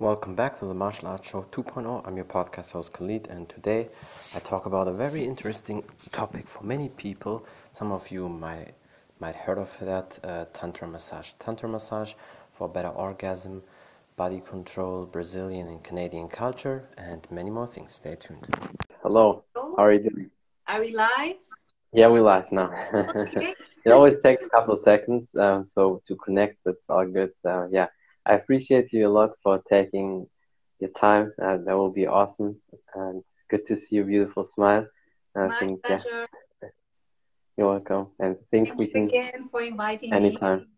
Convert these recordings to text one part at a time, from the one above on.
Welcome back to the Martial Arts Show 2.0. I'm your podcast host Khalid, and today I talk about a very interesting topic for many people. Some of you might might heard of that uh, tantra massage. Tantra massage for better orgasm, body control, Brazilian and Canadian culture, and many more things. Stay tuned. Hello. How are you doing? Are we live? Yeah, we live now. Okay. it always takes a couple of seconds, um, so to connect, it's all good. Uh, yeah. I appreciate you a lot for taking your time. Uh, that will be awesome. And good to see your beautiful smile. I My think pleasure. Yeah, you're welcome. And I think Thank we you can again for inviting me. anytime.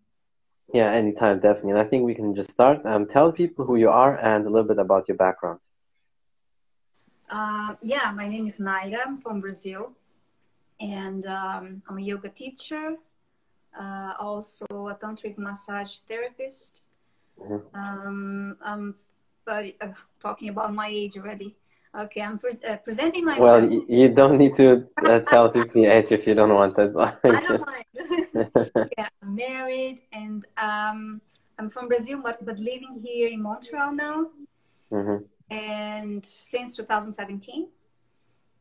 Yeah, anytime, definitely. And I think we can just start. Um, tell people who you are and a little bit about your background. Uh, yeah, my name is Naira. I'm from Brazil, and um, I'm a yoga teacher, uh, also a tantric massage therapist. Mhm. Um, I'm but, uh, talking about my age already. Okay, I'm pre- uh, presenting myself. Well, you don't need to uh, tell people your age if you don't want. That's all. I don't mind. yeah, I'm married, and um, I'm from Brazil, but, but living here in Montreal now. hmm and since 2017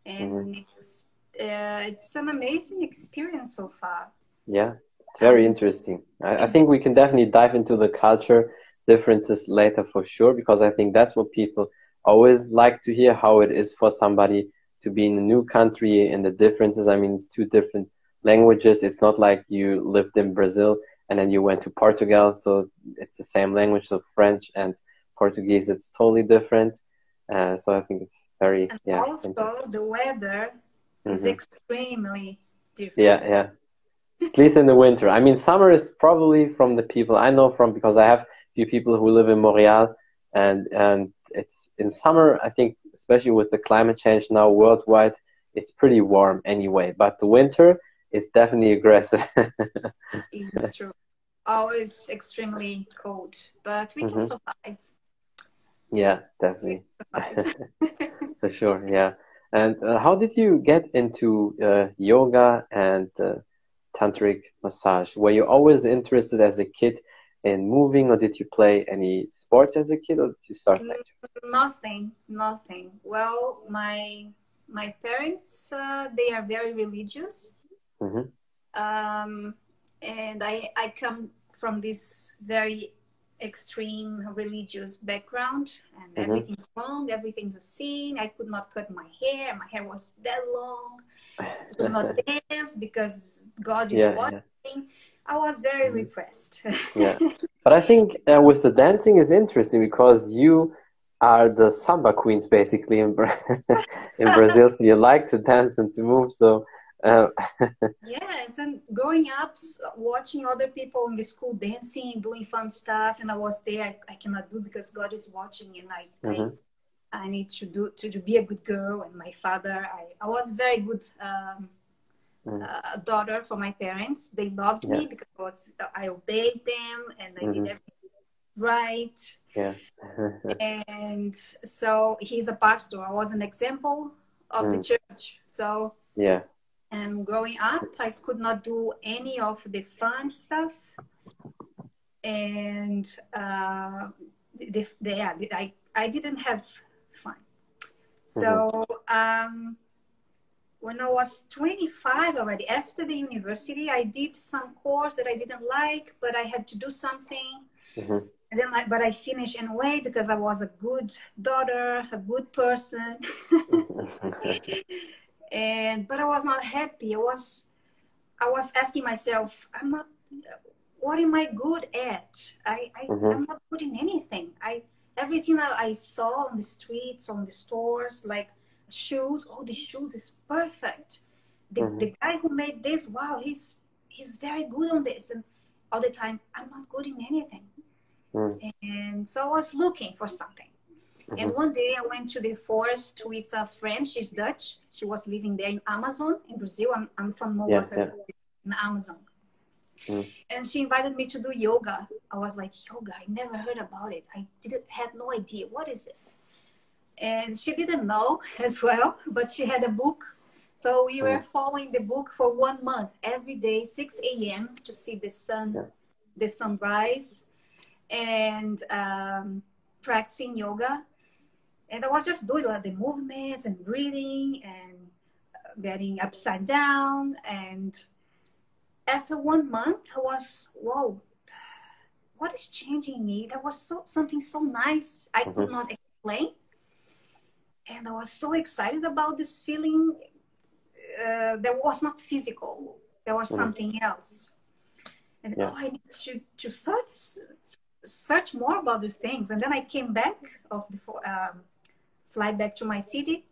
and Mhm. it's uh, it's an amazing experience so far Yeah, it's very interesting. I, I think we can definitely dive into the culture differences later for sure, because I think that's what people always like to hear how it is for somebody to be in a new country and the differences. I mean, it's two different languages. It's not like you lived in Brazil and then you went to Portugal, so it's the same language, so French and Portuguese, it's totally different. Uh, so I think it's very, and yeah. also the weather is Mhm. extremely different Yeah, yeah. At least in the winter. I mean, summer is probably from the people I know from because I have few people who live in Montreal, and and it's in summer. I think, especially with the climate change now worldwide, it's pretty warm anyway. But the winter is definitely aggressive. it's true always extremely cold but we can Mhm. survive yeah, definitely. survive For sure, yeah. And uh, how did you get into uh, yoga and uh, tantric massage? Were you always interested as a kid in moving, or did you play any sports as a kid, or did you start nothing nothing. Well my my parents uh, they are very religious. Hmm um, and I, I come from this very extreme religious background and Mhm. everything's wrong everything's a sin. I could not cut my hair my hair was that long. I could not dance because god is Yeah, yeah. I was very Mhm. repressed Yeah. But I think uh, with the dancing is interesting because you are the samba queens basically in Bra- in Brazil. So you like to dance and to move. So uh, yes and growing up watching other people in the school dancing doing fun stuff and i was there i, I cannot do because god is watching and I, I Mhm. I need to do to, to be a good girl. And my father, I, I was very good um, Mm. Uh, daughter for my parents. They loved me because I, was, I obeyed them and I Mhm. did everything right. yeah. And so he's a pastor. I was an example of the Mm. church. So yeah. and growing up, I could not do any of the fun stuff. And uh, the, the, yeah, the, I, I didn't have fun. So um, when I was 25 already, after the university, I did some course that I didn't like, but I had to do something. hmm And then, I, but I finished anyway because I was a good daughter, a good person. and but I was not happy. I was I was asking myself, I'm not what am I good at? I, I Mhm. I'm not good in anything. I everything that I saw on the streets, on the stores, like shoes, oh the shoes is perfect. The Mhm. the guy who made this, wow, he's he's very good on this. And all the time, I'm not good in anything. Mm. And so I was looking for something. And Mhm. one day I went to the forest with a friend. She's Dutch. She was living there in Amazon in Brazil. I'm, I'm from North Yeah, Africa, in Amazon. Mm. And she invited me to do yoga. I was like, yoga, I never heard about it. I didn't had no idea. What is it? And she didn't know as well, but she had a book. So we were Mm. following the book for one month, every day, 6 a.m. to see the sun, Yeah. the sunrise. And um, practicing yoga, and I was just doing like the movements and breathing and getting upside down. And after one month, I was whoa, what is changing me? That was so something so nice I mm-hmm. could not explain, and I was so excited about this feeling. Uh, that was not physical. There was mm-hmm. something else. And yeah. oh, I need to to search search more about these things. And then I came back of the um, fly back to my city,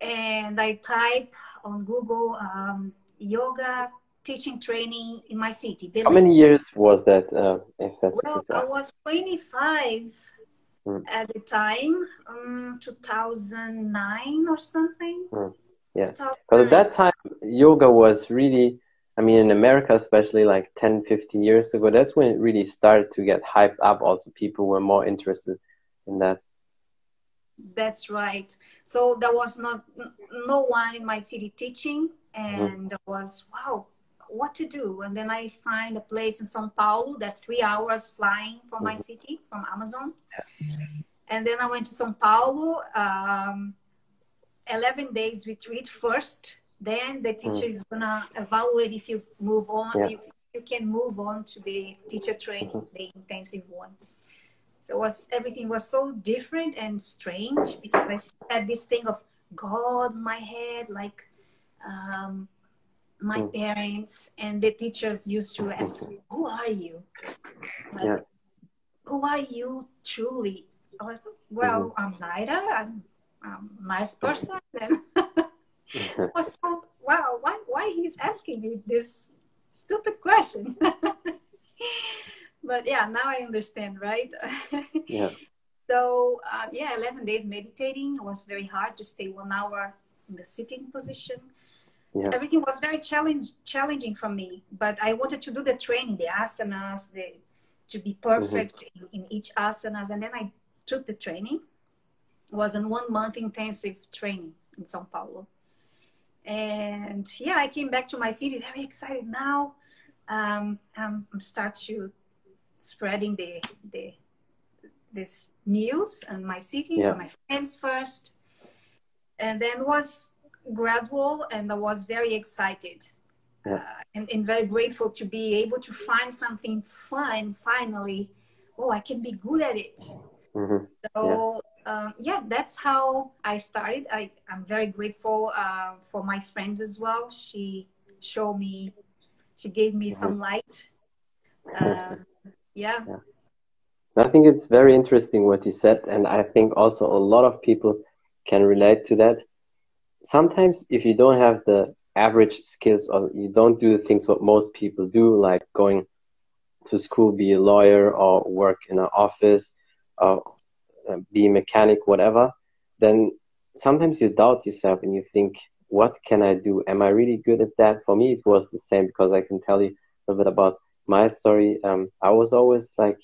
and I type on Google um, yoga teaching training in my city. How many years was that? Uh, if that's well, I was 25 mm. at the time, um, 2009 or something. Mm. Yeah, because at that time, yoga was really, I mean, in America, especially like 10, 15 years ago, that's when it really started to get hyped up. Also, people were more interested in that. That's right. So there was not no one in my city teaching, mm-hmm. and mm. there was wow, what to do. And then I find a place in São Paulo that three hours flying from my city, from Amazon. And then I went to São Paulo, um, 11 days retreat first. Then the teacher mm. is gonna evaluate if you move on, yeah. if you can move on to the teacher training, mm-hmm. the intensive one. So it was everything was so different and strange because I had this thing of God my head, like um, my mm. parents and the teachers used to ask me, "Who are you? Like, yeah. Who are you truly?" I was like, "Well, mm-hmm. I'm Naira. I'm, I'm a nice person." Then I was so wow. Why why he's asking me this stupid question? but yeah, now I understand, right? yeah. So uh, yeah, 11 days meditating it was very hard to stay one hour in the sitting position yeah. everything was very challenge, challenging for me. But I wanted to do the training, the asanas, the to be perfect mm-hmm. in, in, each asanas. And then I took the training. It was a one month intensive training in Sao Paulo. And yeah, I came back to my city very excited now. Um, I'm, I'm start to spreading the the this news in my city yeah. my friends first and then was gradual and I was very excited yeah. uh, and, and, very grateful to be able to find something fun finally. Oh, I can be good at it. Mm-hmm. So, yeah. Um, yeah. that's how I started. I, I'm very grateful uh, for my friends as well. She showed me, she gave me mm-hmm. some light. Uh, yeah. yeah. I think it's very interesting what you said, and I think also a lot of people can relate to that sometimes if you don't have the average skills or you don't do the things what most people do, like going to school, be a lawyer or work in an office or uh, be a mechanic, whatever, then sometimes you doubt yourself and you think, what can I do? Am I really good at that? For me, it was the same because I can tell you a little bit about my story. Um, I was always like,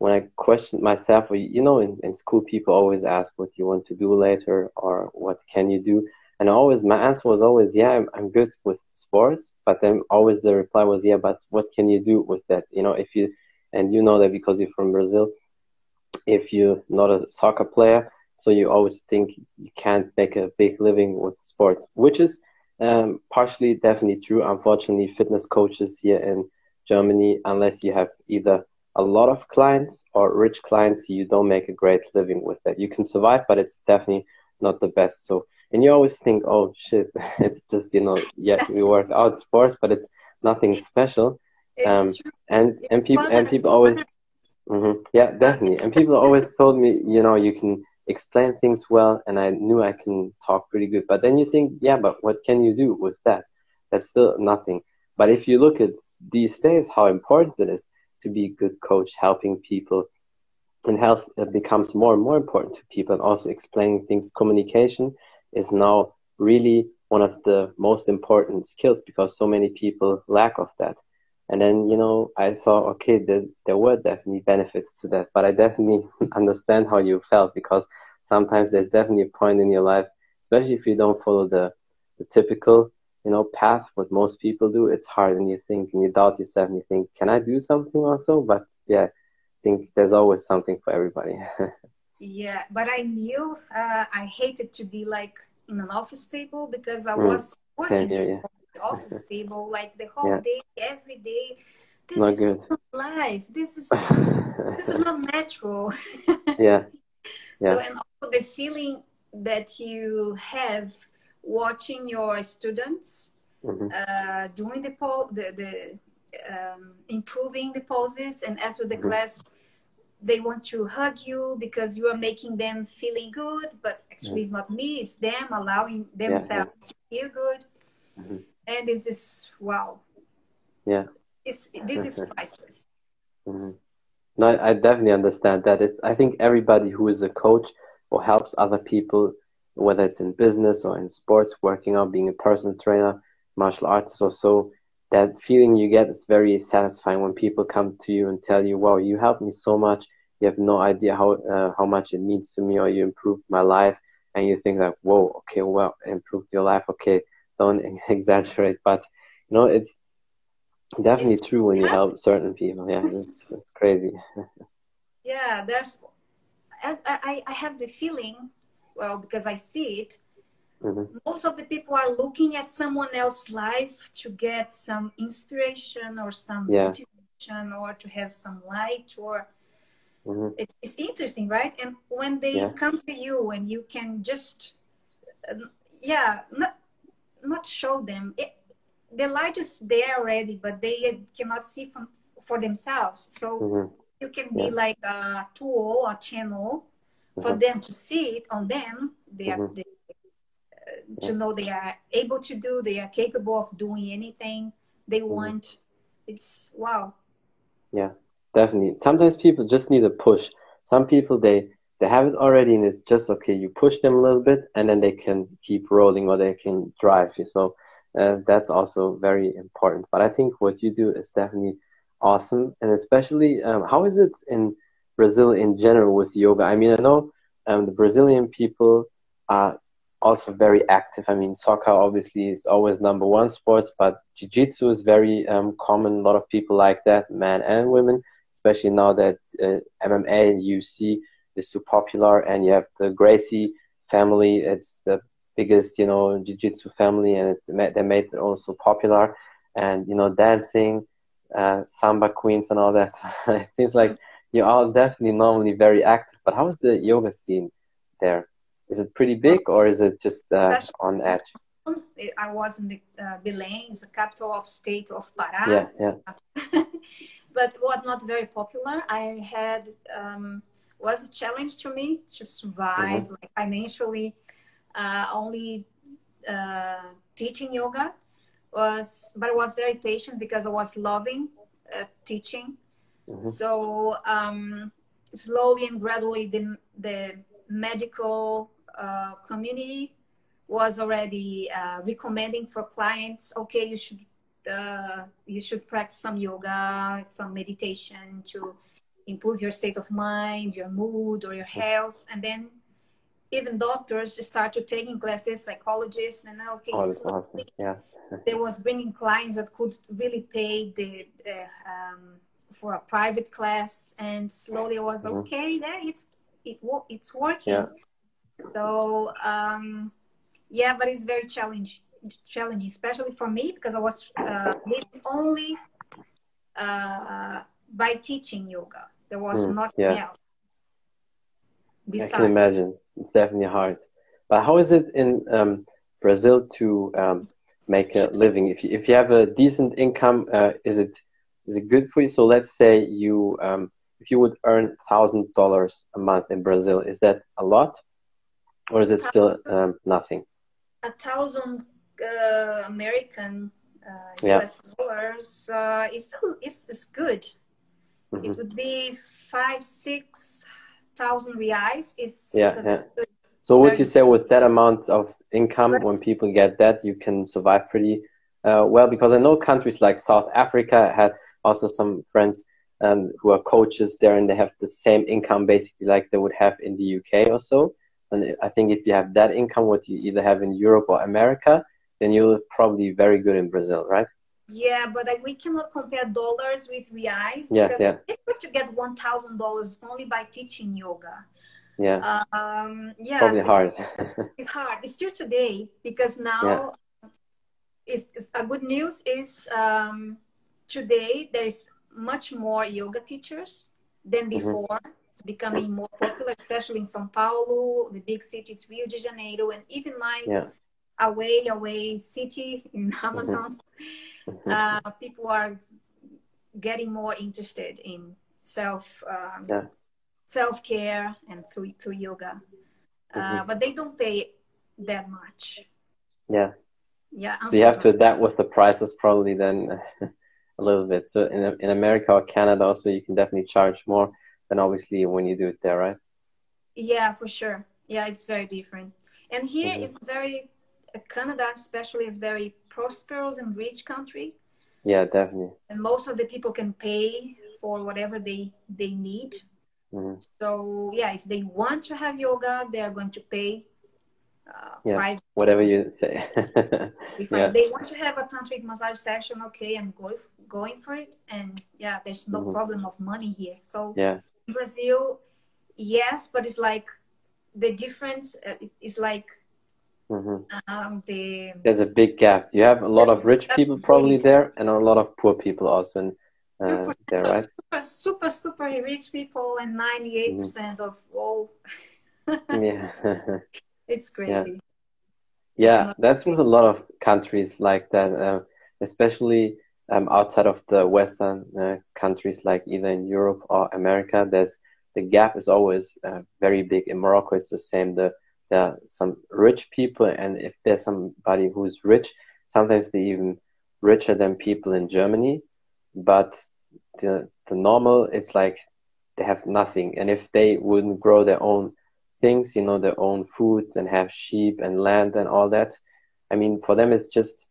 when I questioned myself, you know, in, in school, people always ask what you want to do later or what can you do. And always, my answer was always, yeah, I'm, I'm good with sports. But then always the reply was, yeah, but what can you do with that? You know, if you, and you know that because you're from Brazil, if you're not a soccer player, so you always think you can't make a big living with sports, which is um, partially definitely true. Unfortunately, fitness coaches here in Germany, unless you have either a lot of clients or rich clients, you don't make a great living with that. You can survive, but it's definitely not the best. So, and you always think, oh shit, it's just you know, yeah, we work out sports, but it's nothing special. Um, and and people and people always, mm-hmm, yeah, definitely. And people always told me, you know, you can explain things well, and I knew I can talk pretty good. But then you think, yeah, but what can you do with that? That's still nothing. But if you look at these days, how important it is to be a good coach, helping people. And health uh, becomes more and more important to people, and also explaining things. Communication is now really one of the most important skills because so many people lack of that. And then, you know, I saw, okay, there, there were definitely benefits to that, but I definitely understand how you felt because sometimes there's definitely a point in your life, especially if you don't follow the, the typical you know path what most people do it's hard and you think and you doubt yourself and you think can i do something also but yeah think there's always something for everybody. yeah, but I knew uh, I hated to be like in an office table because I mm. was working here, yeah. the office table like the whole yeah. day, every day. This not is good. not life. This is this is not natural. yeah. yeah. So and also the feeling that you have watching your students mm-hmm. uh, doing the, po- the, the um, improving the poses and after the mm-hmm. class they want to hug you because you are making them feeling good but actually it's not me it's them allowing themselves yeah, to feel good mm-hmm. and it's just wow yeah it's, this is priceless mm-hmm. no I definitely understand that it's i think everybody who is a coach or helps other people whether it's in business or in sports working out being a personal trainer martial artist or so that feeling you get is very satisfying when people come to you and tell you, "Wow, you helped me so much. You have no idea how uh, how much it means to me, or you improved my life." And you think like, "Whoa, okay, well, improved your life. Okay, don't exaggerate." But you know, it's definitely it's true when you help certain people. Yeah, it's it's crazy. yeah, there's. I, I I have the feeling, well, because I see it Mm-hmm. Most of the people are looking at someone else's life to get some inspiration or some yeah. motivation or to have some light or mm-hmm. it's, it's, interesting, right? And when they yeah. come to you and you can just, um, yeah, not, not show them. It, the light is there already, but they cannot see from for themselves. So mm-hmm. you can be yeah. like a tool, a channel for mm-hmm. them to see it on them. They are, mm-hmm. they to know they are able to do, they are capable of doing anything they mm-hmm. want. It's wow. Yeah, definitely. Sometimes people just need a push. Some people they they have it already and it's just okay. You push them a little bit and then they can keep rolling or they can drive you. So uh, that's also very important. But I think what you do is definitely awesome, and especially um, how is it in Brazil in general with yoga? I mean, I know um, the Brazilian people are also very active. I mean, soccer obviously is always number one sports, but jiu-jitsu is very um, common. A lot of people like that, men and women, especially now that uh, MMA and UFC is so popular, and you have the Gracie family. It's the biggest, you know, jiu-jitsu family, and it, they made it also popular. And you know, dancing, uh, samba queens, and all that. it seems like you're definitely normally very active. But how is the yoga scene there? Is it pretty big or is it just uh, on edge? I was in the, uh, Belém, it's the capital of state of Pará. Yeah, yeah. but it was not very popular. I had um, was a challenge to me to survive mm-hmm. like financially. Uh, only uh, teaching yoga was, but I was very patient because I was loving uh, teaching. Mm-hmm. So um, slowly and gradually, the the medical uh, community was already uh, recommending for clients okay you should uh, you should practice some yoga some meditation to improve your state of mind your mood or your health and then even doctors started taking classes psychologists and okay oh, so awesome. yeah they was bringing clients that could really pay the, the um, for a private class and slowly I was mm-hmm. okay there it's it it's working yeah. So um, yeah, but it's very challenging, challenging, especially for me because I was uh, living only uh, by teaching yoga. There was mm, nothing yeah. else. Besides. I can imagine. It's definitely hard. But how is it in um, Brazil to um, make a living? If you, if you have a decent income, uh, is it is it good for you? So let's say you um, if you would earn thousand dollars a month in Brazil, is that a lot? or is it still um, nothing? A thousand uh, American uh, US yeah. dollars uh, is still is, is good. Mm-hmm. It would be five six thousand reais. Is yeah, yeah. Good, so would you say with that amount of income, when people get that, you can survive pretty uh, well? Because I know countries like South Africa had also some friends um, who are coaches there, and they have the same income basically like they would have in the UK or so. And I think if you have that income, what you either have in Europe or America, then you're probably very good in Brazil, right? Yeah, but like, we cannot compare dollars with reais Yeah, because yeah. it's difficult to get one thousand dollars only by teaching yoga. Yeah, Um, yeah, probably it's, hard. it's hard. It's still today because now is, is a good news is um, today there is much more yoga teachers than Mhm. before. It's becoming more popular, especially in São Paulo, the big cities, Rio de Janeiro, and even my Yeah. away away city in Amazon. Mhm. Uh, people are getting more interested in self um, Yeah. self care and through through yoga, uh, Mhm. but they don't pay that much. yeah. Yeah, So you have to adapt with the prices probably then a little bit. So in in America or Canada also you can definitely charge more than obviously when you do it there, right? Yeah, for sure. Yeah, it's very different. And here Mhm. is very uh, Canada, especially, is very prosperous and rich country, Yeah, definitely. and most of the people can pay for whatever they they need. hmm So yeah, if they want to have yoga, they are going to pay. Uh, Yeah. private. Whatever you say. If yeah. they want to have a tantric massage session, okay, I'm going going for it. And yeah, there's no Mhm. problem of money here. So Yeah. in Brazil, yes, but it's like the difference uh, is like hmm um, the There's a big gap. You have a lot of rich people probably there, and a lot of poor people also in, uh, super, there, right? super, super, super rich people, and 98 Mm-hmm. percent of all. Yeah. it's crazy. Yeah, Not that's with a lot of countries like that, uh, especially um, outside of the Western uh, countries, like either in Europe or America. There's the gap is always uh, very big. In Morocco, it's the same. The there are some rich people, and if there's somebody who's rich, sometimes they're even richer than people in Germany. But the the normal, it's like they have nothing, and if they wouldn't grow their own things, you know, their own food and have sheep and land and all that. I mean, for them, it's just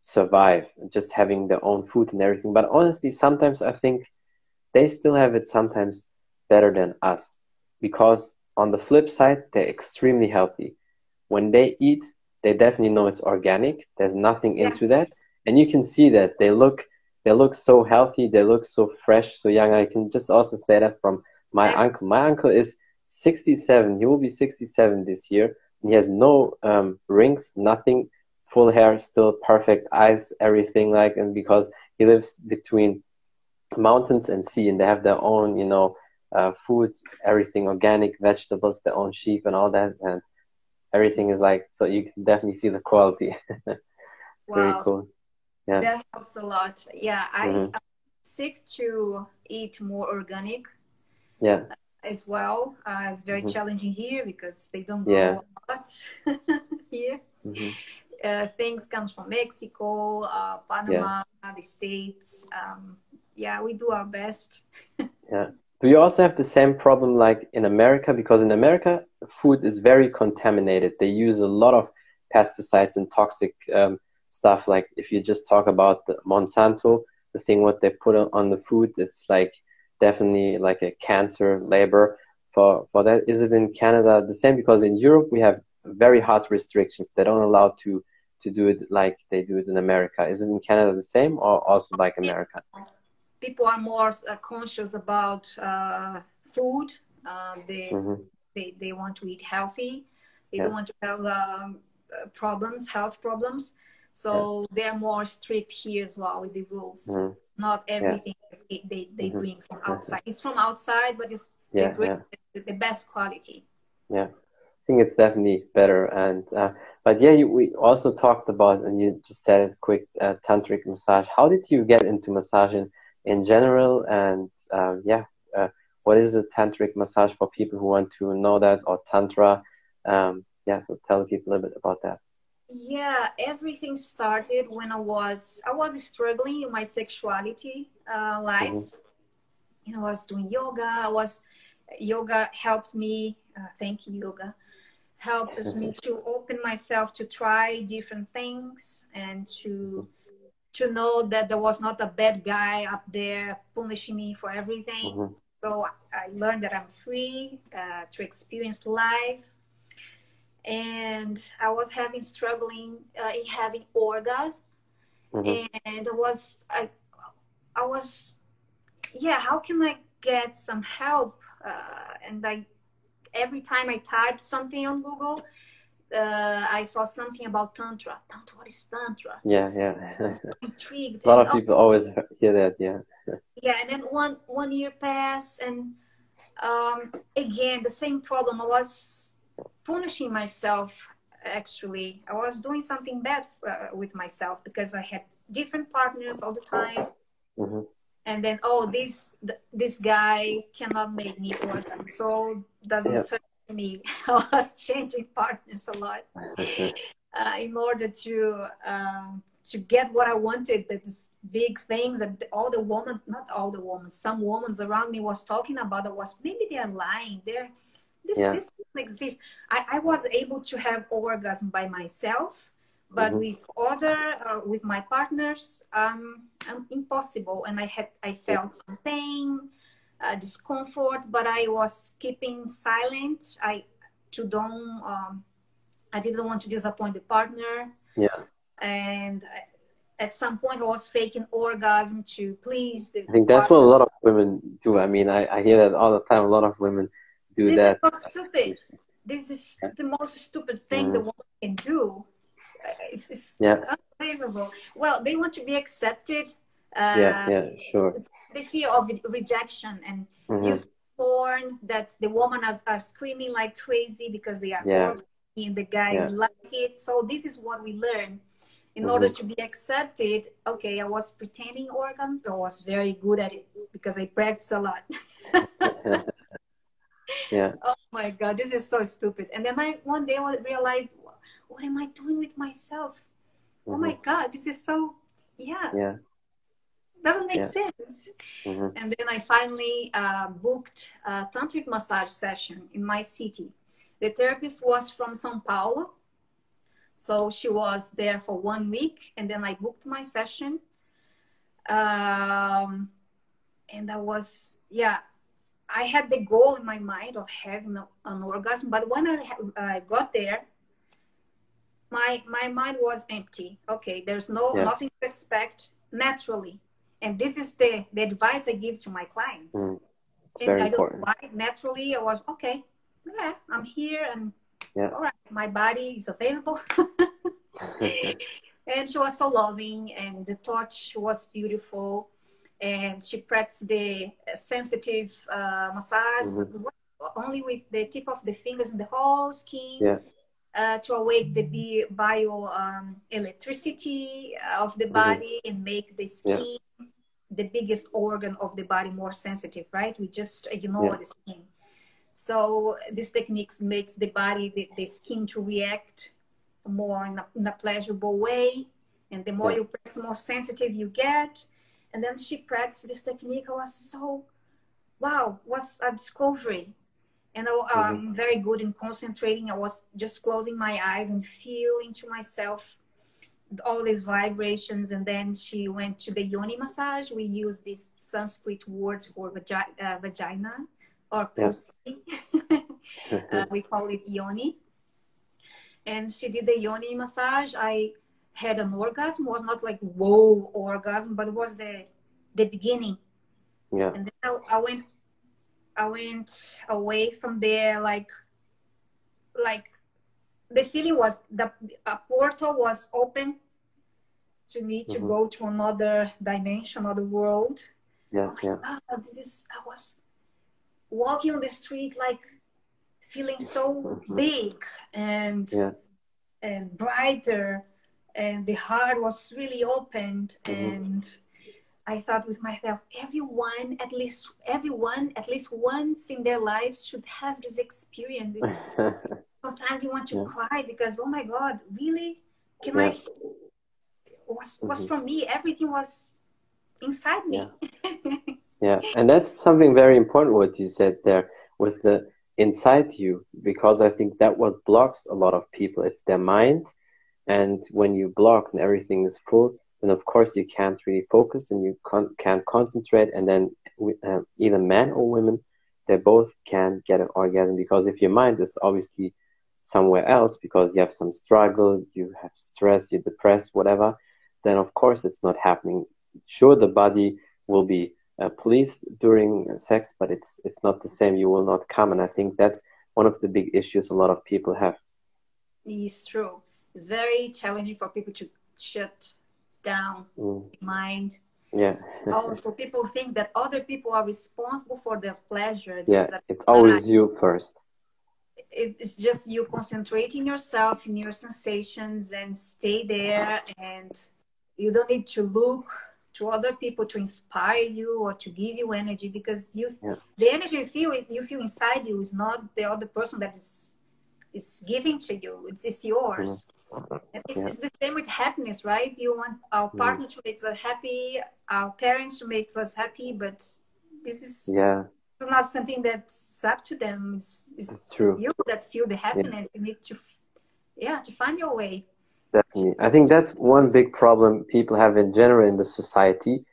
survive, just having their own food and everything. But honestly, sometimes I think they still have it sometimes better than us because on the flip side, they're extremely healthy. When they eat, they definitely know it's organic. There's nothing Yeah. into that. And you can see that they look, they look so healthy. They look so fresh, so young. I can just also say that from my uncle. My uncle is 67. He will be 67 this year. He has no um, rings, nothing, full hair, still perfect eyes, everything like, and because he lives between mountains and sea, and they have their own, you know, uh, food, everything organic, vegetables, their own sheep, and all that, and everything is like so. You can definitely see the quality. it's very Wow. cool. Yeah. That helps a lot. Yeah, I, Mhm. I'm sick to eat more organic Yeah, as well. Uh, it's very Mhm. challenging here because they don't grow Yeah. a lot here. hmm Uh, things comes from Mexico, uh, Panama, the States. Um, yeah, we do our best. Yeah. Do you also have the same problem like in America? Because in America, food is very contaminated. They use a lot of pesticides and toxic um, stuff. Like if you just talk about the Monsanto, the thing what they put on the food, it's like definitely like a cancer labor for for that. Is it in Canada the same? Because in Europe we have very hard restrictions. They don't allow to to do it like they do it in America. Is it in Canada the same or also like America? People are more uh, conscious about uh, food. Uh, they, hmm they they want to eat healthy. They Yeah. don't want to have um, uh, problems, health problems. So they are more strict here as well with the rules. Mhm. Not everything they, they, they Mhm. bring from outside. It's from outside, but it's Yeah, yeah. the, the best quality. Yeah, I think it's definitely better. And uh, but yeah, you, we also talked about, and you just said it quick, uh, tantric massage. How did you get into massaging in general? And um, yeah, uh, what is a tantric massage for people who want to know that or tantra? Um, yeah, so tell people a little bit about that. Yeah, everything started when I was I was struggling in my sexuality uh, life. You know, I was doing yoga. I was yoga helped me. Uh, thank you, yoga helps me to open myself to try different things and to to know that there was not a bad guy up there punishing me for everything. Mhm. So I learned that I'm free uh, to experience life. And I was having struggling uh, in having orgasm. mm-hmm. and it was I, I was, yeah. How can I get some help? Uh, and I, every time I typed something on Google, uh, I saw something about tantra. Tantra, what is tantra? Yeah, yeah. intrigued. A lot of people always hear that. Yeah. yeah, and then one one year passed, and um, again the same problem. I was punishing myself. Actually, I was doing something bad uh, with myself because I had different partners all the time. Mm-hmm. And then, oh, this th- this guy cannot make me orgasm, so doesn't yeah. serve me. I was changing partners a lot uh, in order to um, to get what I wanted. But these big things that all the women, not all the women, some women around me was talking about. It was maybe they're lying. They're this yeah. this doesn't exist. I, I was able to have orgasm by myself, but mm-hmm. with other uh, with my partners, um, I'm impossible. And I had I felt some pain, uh, discomfort, but I was keeping silent. I to don't. Um, I didn't want to disappoint the partner. Yeah. And at some point, I was faking orgasm to please the. I think that's partner. what a lot of women do. I mean, I, I hear that all the time. A lot of women do this that. This is so stupid. This is the most stupid thing mm. the woman can do. It's, it's yeah. unbelievable. Well, they want to be accepted. Uh, yeah, yeah, sure. The fear of rejection and mm-hmm. use porn that the women are, are screaming like crazy because they are yeah. and the guy yeah. like it. So this is what we learn. In mm-hmm. order to be accepted, okay, I was pretending organ. I was very good at it because I practice a lot. yeah. Oh my God, this is so stupid. And then I one day I realized, what am I doing with myself? Mm-hmm. Oh my mm-hmm. God, this is so yeah. Yeah. Doesn't make yeah. sense. Mm-hmm. And then I finally uh, booked a tantric massage session in my city. The therapist was from São Paulo, so she was there for one week, and then I booked my session. Um, and I was yeah I had the goal in my mind of having an orgasm, but when I, I got there, my my mind was empty. Okay, there's no yes. nothing to expect naturally, and this is the the advice I give to my clients. Mm, and I don't why naturally I was okay. Yeah, I'm here, and yeah. all right, my body is available. and she was so loving, and the touch was beautiful and she practiced the sensitive uh, massage mm-hmm. only with the tip of the fingers and the whole skin yeah. uh, to awake the bio um, electricity of the mm-hmm. body mm-hmm. and make the skin yeah. the biggest organ of the body more sensitive right we just ignore yeah. the skin so this techniques makes the body the, the skin to react more in a, in a pleasurable way and the more you press more sensitive you get and then she practiced this technique. I was so, wow, was a discovery. And I. I'm mm-hmm. very good in concentrating. I was just closing my eyes and feeling to myself all these vibrations. And then she went to the yoni massage. We use this Sanskrit word for vagi- uh, vagina or pussy. Yeah. uh, we call it yoni. And she did the yoni massage. I had an orgasm was not like whoa orgasm, but was the the beginning. Yeah. And then I, I went I went away from there like like the feeling was the a portal was open to me to mm-hmm. go to another dimension, another world. Yeah, oh yeah. God, this is I was walking on the street like feeling so mm-hmm. big and yeah. and brighter and the heart was really opened mm-hmm. and i thought with myself everyone at least everyone at least once in their lives should have this experience this, sometimes you want to yeah. cry because oh my god really can yeah. i was was mm-hmm. from me everything was inside me yeah. yeah and that's something very important what you said there with the inside you because i think that what blocks a lot of people it's their mind and when you block and everything is full, then of course you can't really focus and you con- can't concentrate. And then uh, either men or women, they both can get an orgasm because if your mind is obviously somewhere else because you have some struggle, you have stress, you're depressed, whatever, then of course it's not happening. Sure, the body will be uh, pleased during sex, but it's it's not the same. You will not come, and I think that's one of the big issues a lot of people have. It's true. It's very challenging for people to shut down mm. mind. Yeah. also, people think that other people are responsible for their pleasure. Yeah, it's always you first. It's just you concentrating yourself in your sensations and stay there, and you don't need to look to other people to inspire you or to give you energy because you yeah. the energy you feel you feel inside you is not the other person that is is giving to you it's, it's yours and it's, yeah. it's, the same with happiness right you want our mm. partner to make us happy our parents to make us happy but this is yeah it's not something that's up to them it's, it's, it's true. you that feel the happiness yeah. you need to yeah to find your way Definitely. I think that's one big problem people have in general in the society.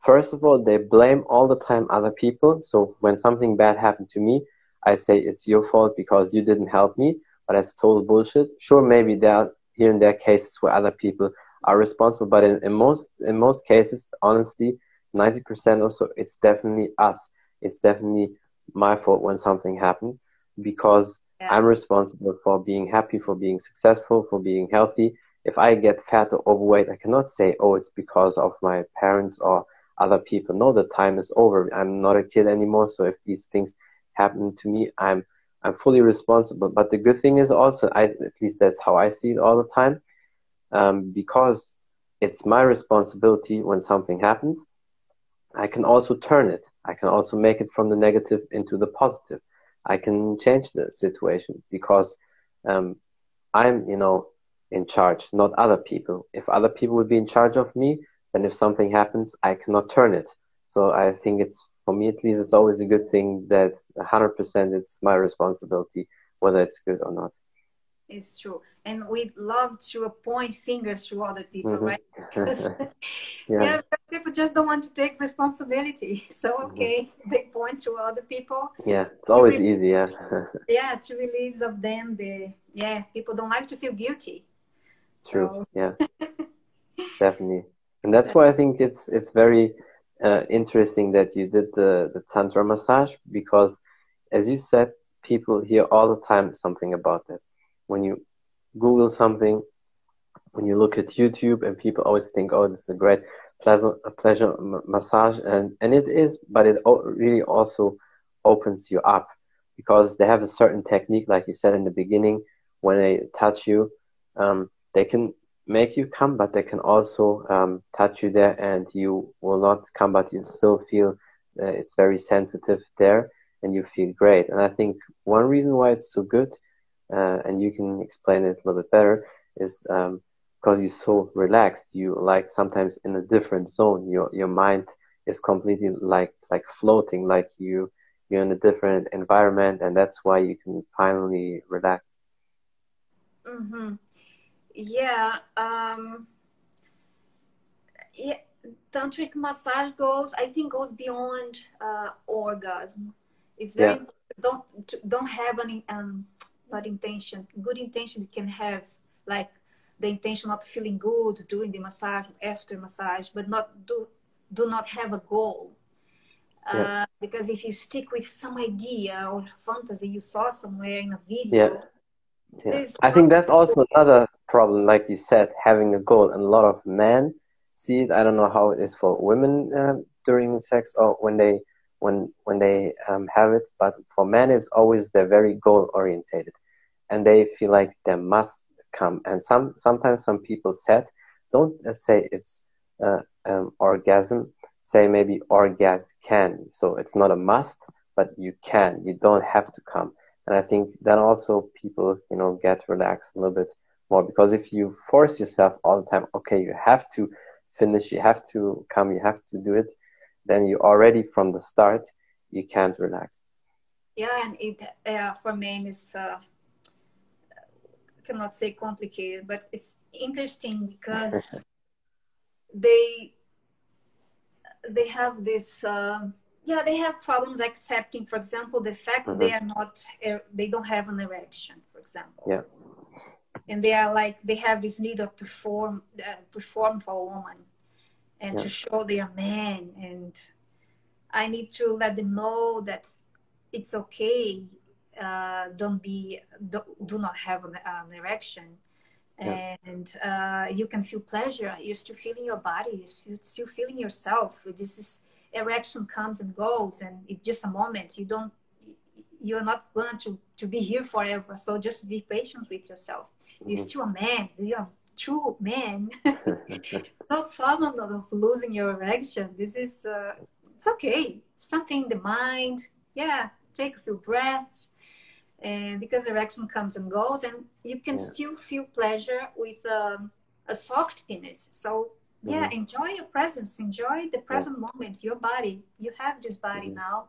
First of all, they blame all the time other people. So when something bad happened to me, I say it's your fault because you didn't help me, but that's total bullshit. Sure, maybe there are here and there cases where other people are responsible, but in, in most in most cases, honestly, ninety percent or so, it's definitely us. It's definitely my fault when something happened because yeah. I'm responsible for being happy, for being successful, for being healthy. If I get fat or overweight, I cannot say, oh, it's because of my parents or other people. No, the time is over. I'm not a kid anymore. So if these things happen to me, I'm I'm fully responsible. But the good thing is also, I, at least that's how I see it all the time, um, because it's my responsibility when something happens. I can also turn it. I can also make it from the negative into the positive. I can change the situation because um, I'm, you know, in charge, not other people. If other people would be in charge of me, then if something happens, I cannot turn it. So I think it's, for me at least, it's always a good thing that 100% it's my responsibility, whether it's good or not. It's true. And we love to point fingers to other people, mm-hmm. right? Because, yeah. yeah people just don't want to take responsibility. So, mm-hmm. okay, mm-hmm. they point to other people. Yeah, it's always easy, yeah. yeah, to release of them, the, yeah, people don't like to feel guilty. True, so. yeah. Definitely. And that's why I think it's, it's very uh, interesting that you did the, the Tantra massage because, as you said, people hear all the time something about that. When you Google something, when you look at YouTube, and people always think, "Oh, this is a great pleasure, a pleasure massage," and and it is, but it really also opens you up because they have a certain technique, like you said in the beginning, when they touch you, um, they can make you come, but they can also um, touch you there, and you will not come, but you still feel uh, it's very sensitive there, and you feel great. And I think one reason why it's so good uh, and you can explain it a little bit better, is um, because you're so relaxed. You like sometimes in a different zone. Your your mind is completely like like floating, like you you're in a different environment, and that's why you can finally relax. Mm-hmm. Yeah. Um, yeah. Tantric massage goes, I think, goes beyond uh, orgasm. It's very yeah. don't don't have any um, bad intention, good intention you can have like the intention of feeling good during the massage, after massage, but not do do not have a goal. Yeah. Uh, because if you stick with some idea or fantasy you saw somewhere in a video, yeah. Yeah. I think that's also another problem, like you said, having a goal. And a lot of men see it. I don't know how it is for women uh, during sex or when they when when they um, have it, but for men, it's always they're very goal orientated and they feel like they must come. And some sometimes some people said, don't say it's uh, um, orgasm, say maybe orgasm can. So it's not a must, but you can. You don't have to come. And I think then also people, you know, get relaxed a little bit more because if you force yourself all the time, okay, you have to finish, you have to come, you have to do it, then you already from the start you can't relax. Yeah, and it uh, for men is uh, cannot say complicated, but it's interesting because they they have this uh, yeah they have problems accepting for example the fact mm-hmm. they are not er, they don't have an erection for example. Yeah. And they are like they have this need of perform uh, perform for a woman and yeah. to show they are men. And i need to let them know that it's okay uh, don't be do, do not have an, an erection. Yeah. and uh, you can feel pleasure. You're still feeling your body. You're still feeling yourself. This is erection comes and goes and it's just a moment. You don't you're not going to to be here forever. So just be patient with yourself. Mm-hmm. you're still a man. You're a true man. No problem of losing your erection. This is uh, it's okay. Something in the mind. Yeah take a few breaths. And because erection comes and goes and you can yeah. still feel pleasure with um, a soft penis. So yeah mm-hmm. enjoy your presence enjoy the present yeah. moment your body you have this body mm-hmm. now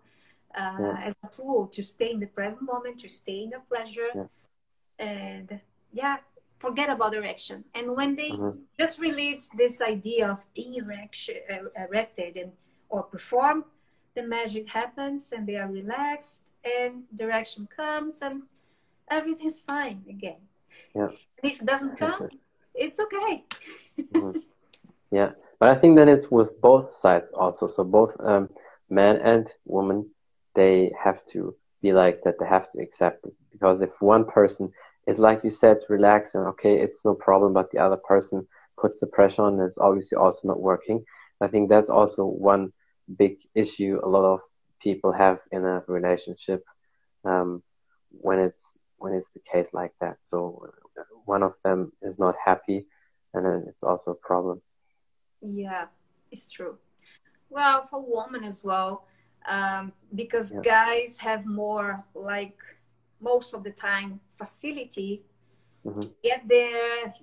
uh, yeah. as a tool to stay in the present moment to stay in the pleasure yeah. and yeah forget about erection and when they mm-hmm. just release this idea of being erection, uh, erected and or perform the magic happens and they are relaxed and direction comes and everything's fine again yeah. and if it doesn't come it's okay mm-hmm. Yeah, but I think that it's with both sides also. So both um, man and woman, they have to be like that. They have to accept it because if one person is like you said, relax and okay, it's no problem, but the other person puts the pressure on, it's obviously also not working. I think that's also one big issue a lot of people have in a relationship um, when it's when it's the case like that. So one of them is not happy, and then it's also a problem. Yeah, it's true. Well, for women as well, um, because yeah. guys have more like most of the time facility mm-hmm. to get there.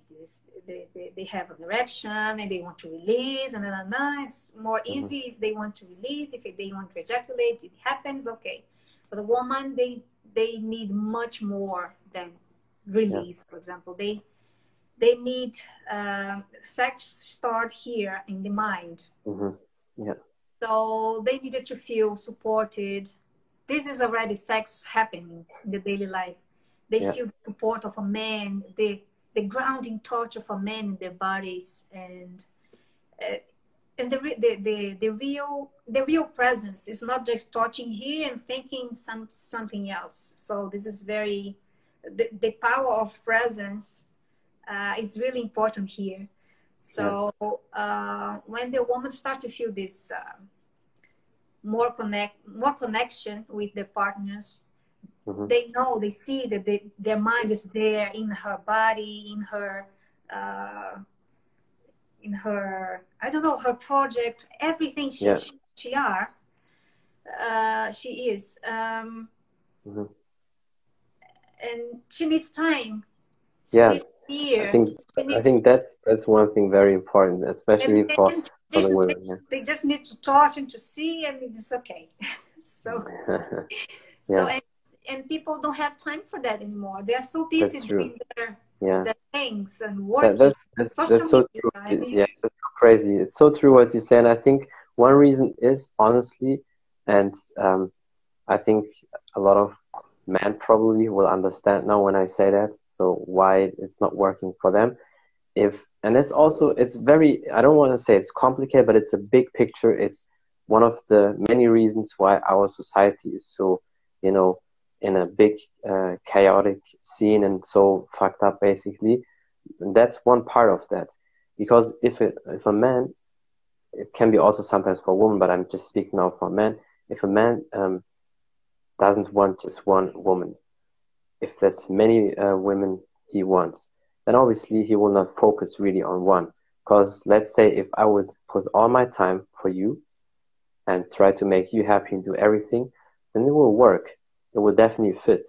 They, they, they have an erection and they want to release, and then it's more mm-hmm. easy if they want to release. If they want to ejaculate, it happens. Okay, for the woman, they they need much more than release. Yeah. For example, they they need um, sex start here in the mind. Mm-hmm. Yeah. So they needed to feel supported. This is already sex happening in the daily life. They yeah. feel the support of a man, the the grounding touch of a man in their bodies, and uh, and the, the the the real the real presence is not just touching here and thinking some something else. So this is very the, the power of presence uh, is really important here. So uh, when the woman start to feel this uh, more connect, more connection with their partners, mm-hmm. they know, they see that they, their mind is there in her body, in her, uh, in her, I don't know, her project, everything she yeah. she, she, are, uh, she is, um, mm-hmm. and she needs time. She yeah. Needs fear. I think I think that's that's one thing very important, especially for, for the women. They, yeah. they, just need to touch and to see, and it's okay. so, yeah. so and, and people don't have time for that anymore. They are so busy doing their, yeah. their things and working. That, that's that's, that's so true. I mean, yeah, that's so crazy. It's so true what you say, and I think one reason is honestly, and um, I think a lot of men probably will understand now when I say that so why it's not working for them. If and it's also it's very i don't want to say it's complicated but it's a big picture. It's one of the many reasons why our society is so you know in a big uh, chaotic scene and so fucked up basically. And that's one part of that. Because if it, if a man it can be also sometimes for a woman but i'm just speaking now for a man. If a man um, doesn't want just one woman if there's many uh, women he wants, then obviously he will not focus really on one. Because let's say if I would put all my time for you and try to make you happy and do everything, then it will work. It will definitely fit.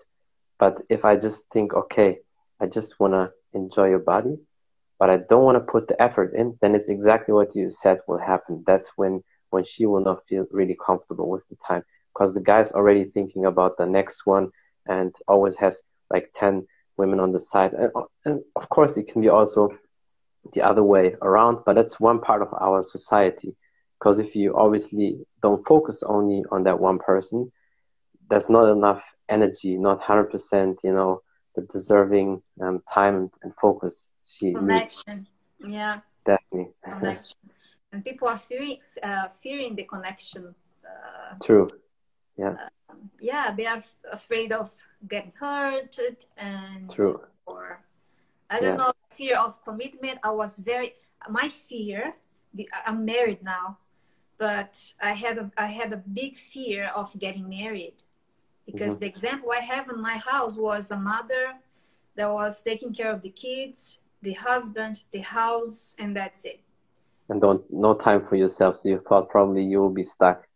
But if I just think, okay, I just want to enjoy your body, but I don't want to put the effort in, then it's exactly what you said will happen. That's when when she will not feel really comfortable with the time because the guy's already thinking about the next one and always has like 10 women on the side. And, and of course, it can be also the other way around, but that's one part of our society. Because if you obviously don't focus only on that one person, there's not enough energy, not 100%, you know, the deserving um, time and focus she connection. Needs. Yeah, definitely connection. and people are fearing uh, fearing the connection. Uh, True. Yeah. Uh, yeah, they are f- afraid of getting hurt and True. or I don't yeah. know fear of commitment. I was very my fear. I'm married now, but I had a, I had a big fear of getting married because mm-hmm. the example I have in my house was a mother that was taking care of the kids, the husband, the house, and that's it. And don't no time for yourself. So you thought probably you will be stuck.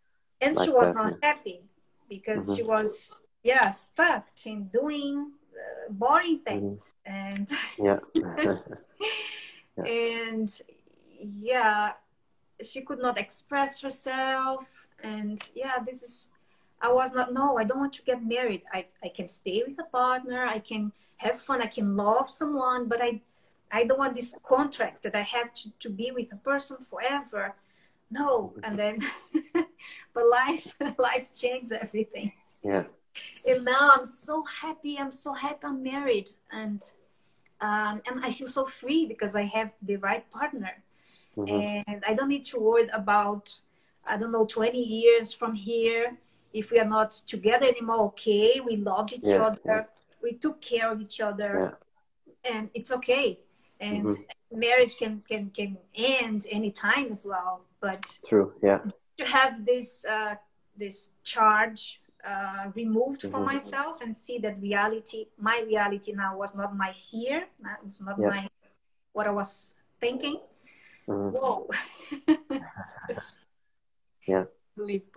And like she was that. not happy because mm-hmm. she was yeah stuck in doing uh, boring mm-hmm. things and yeah. yeah. and yeah she could not express herself and yeah this is i was not no i don't want to get married i i can stay with a partner i can have fun i can love someone but i i don't want this contract that i have to, to be with a person forever no and then but life life changed everything yeah and now i'm so happy i'm so happy i'm married and um, and i feel so free because i have the right partner mm-hmm. and I don't need to worry about I don't know 20 years from here if we are not together anymore. Okay, we loved each yeah, other, yeah. we took care of each other, yeah. and it's okay. And mm-hmm. marriage can can can end anytime as well. But true, yeah. To have this uh, this charge uh, removed mm-hmm. from myself and see that reality, my reality now was not my fear, it was not my what I was thinking Mm. Whoa. yeah.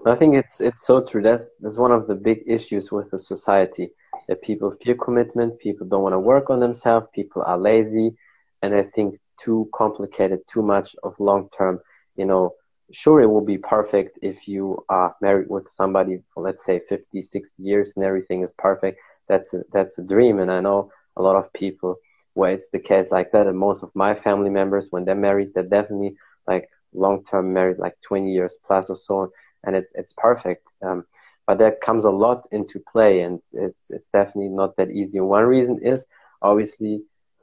I think it's it's so true. That's that's one of the big issues with the society that people fear commitment. People don't want to work on themselves. People are lazy, and I think too complicated, too much of long term. You know, sure it will be perfect if you are married with somebody for let's say 50, 60 years and everything is perfect. That's a, that's a dream, and I know a lot of people where it's the case like that. And most of my family members, when they're married, they're definitely like long term married, like 20 years plus or so. And it's, it's perfect. Um, but that comes a lot into play and it's, it's definitely not that easy. One reason is obviously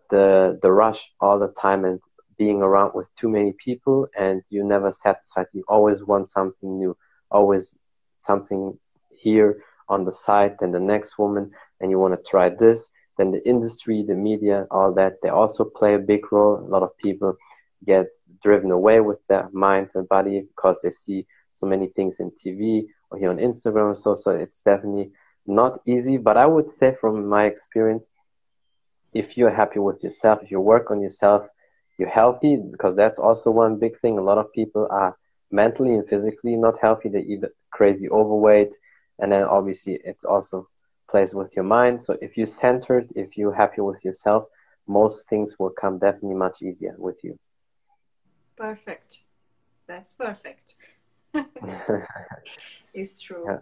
the, the rush all the time and being around with too many people and you're never satisfied. You always want something new, always something here on the side than the next woman and you want to try this then the industry, the media, all that, they also play a big role. A lot of people get driven away with their mind and body because they see so many things in TV or here on Instagram so. So it's definitely not easy. But I would say from my experience, if you're happy with yourself, if you work on yourself, you're healthy because that's also one big thing. A lot of people are mentally and physically not healthy. They're either crazy overweight, and then obviously it's also plays with your mind. So if you're centered, if you're happy with yourself, most things will come definitely much easier with you. Perfect. That's perfect. it's true. Yeah.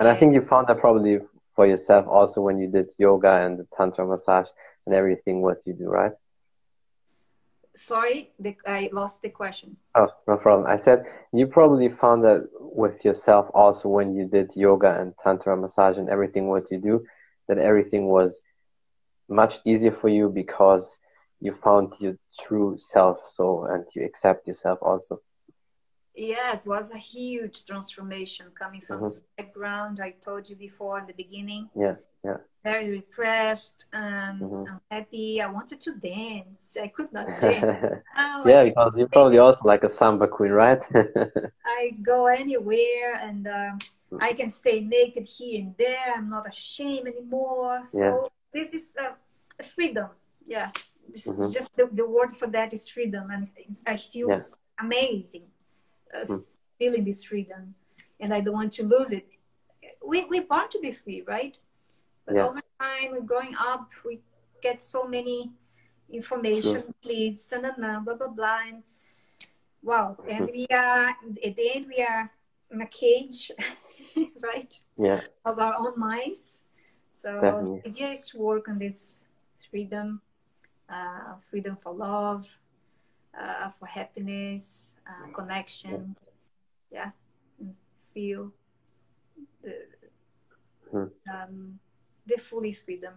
And I think you found that probably for yourself also when you did yoga and the tantra massage and everything what you do, right? sorry, the, I lost the question. Oh, no problem. I said you probably found that with yourself also when you did yoga and tantra massage and everything what you do, that everything was much easier for you because you found your true self. So and you accept yourself also. Yes, it was a huge transformation coming from mm-hmm. this background I told you before in the beginning. Yeah yeah. very repressed, um, mm-hmm. unhappy. I wanted to dance. I could not dance. oh, yeah, because you're probably also like a samba queen, right? I go anywhere and um, I can stay naked here and there. I'm not ashamed anymore. So yeah. this is uh, freedom. Yeah, just, mm-hmm. just the, the, word for that is freedom, and I feel yeah. amazing uh, mm. feeling this freedom, and I don't want to lose it. We we born to be free, right? But yeah. over time, we're growing up, we get so many information, sure. beliefs, and blah, blah, blah, blah. And wow. And we are, at the end, we are in a cage, right? Yeah. Of our own minds. So Definitely. the idea is to work on this freedom, uh, freedom for love, uh, for happiness, uh, connection. Yeah. yeah. feel the, hmm. um, the fully freedom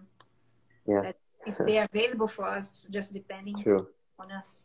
yeah. that is there available for us, just depending True. on us.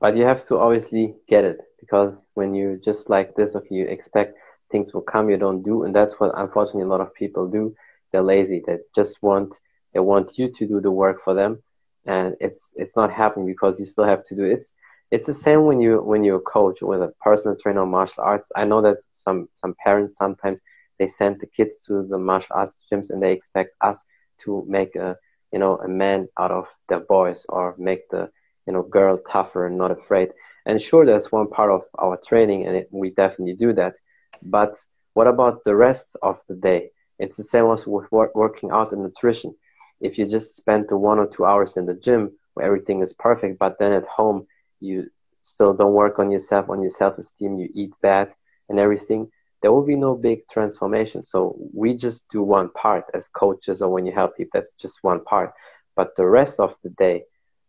But you have to obviously get it because when you just like this, okay, you expect things will come, you don't do, and that's what unfortunately a lot of people do. They're lazy. They just want they want you to do the work for them, and it's it's not happening because you still have to do it. It's it's the same when you when you're a coach with a personal trainer martial arts. I know that some some parents sometimes they send the kids to the martial arts gyms and they expect us to make a you know a man out of their boys or make the you know girl tougher and not afraid. And sure, that's one part of our training, and it, we definitely do that. But what about the rest of the day? It's the same also with work, working out and nutrition. If you just spend the one or two hours in the gym where everything is perfect, but then at home you still don't work on yourself, on your self esteem, you eat bad and everything, there will be no big transformation. So we just do one part as coaches or when you help people, that's just one part. But the rest of the day,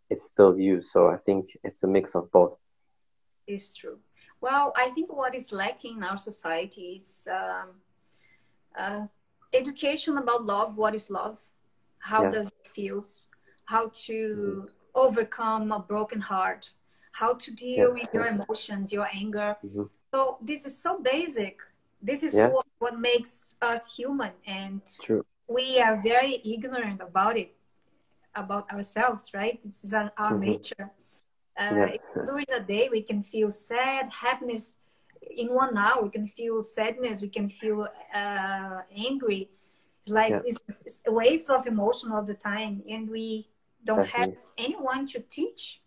it's still you. So I think it's a mix of both. It's true. Well, I think what is lacking in our society is um, uh, education about love. What is love? How yeah. does it feels? How to mm-hmm. overcome a broken heart? How to deal yeah. with your emotions, your anger. Mm-hmm. So this is so basic. This is yeah. what, what makes us human, and True. we are very ignorant about it, about ourselves. Right? This is our, our mm-hmm. nature uh, yeah. During the day, we can feel sad, happiness. In one hour, we can feel sadness, we can feel uh, angry. Like yeah. it's, waves of emotion all the time, and we don't Definitely. have anyone to teach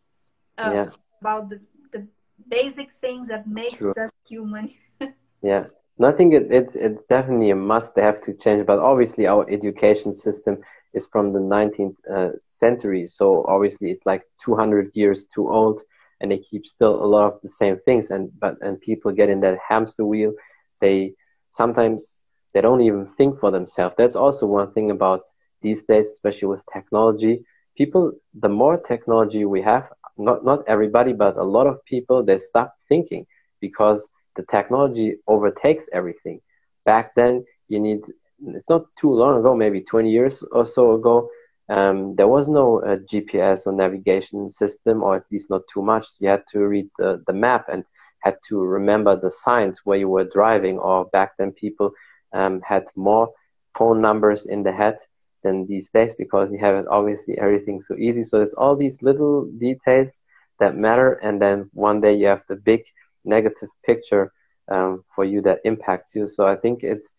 us. About the, the basic things that makes True. us human. yeah. No, I think it, it's it's definitely a must. They have to change, but obviously our education system is from the 19th uh, century. So obviously it's like 200 years too old and they keep still a lot of the same things. And, but, and people get in that hamster wheel. They sometimes, they don't even think for themselves. That's also one thing about these days, especially with technology. People, the more technology we have, not, not everybody, but a lot of people, they stop thinking because the technology overtakes everything. Back then, you need it's not too long ago, maybe 20 years or so ago, um, there was no uh, GPS or navigation system, or at least not too much. You had to read the, the map and had to remember the signs where you were driving, or back then people um, had more phone numbers in the head than these days because you have it obviously everything so easy. So it's all these little details that matter, and then one day you have the big negative picture um, for you that impacts you. So I think it's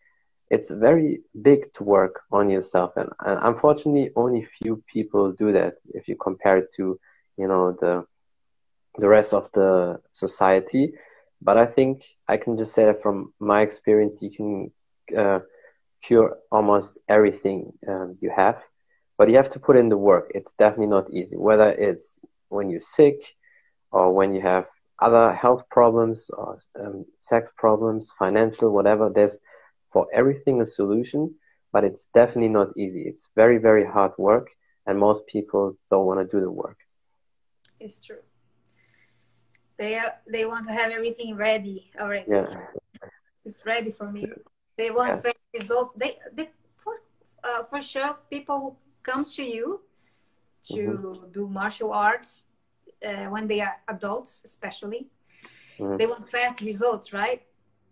it's very big to work on yourself and, and, unfortunately only few people do that if you compare it to you know the the rest of the society but i think i can just say that from my experience you can uh, cure almost everything um, you have but you have to put in the work it's definitely not easy whether it's when you're sick or when you have other health problems or um, sex problems financial whatever there's for everything a solution, but it's definitely not easy. It's very, very hard work, and most people don't want to do the work. It's true. They they want to have everything ready already. Yeah. It's ready for me. They want yeah. Results. They, they for, uh, for sure, people who comes to you to mm-hmm. do martial arts uh, when they are adults, especially, mm-hmm. they want fast results, right?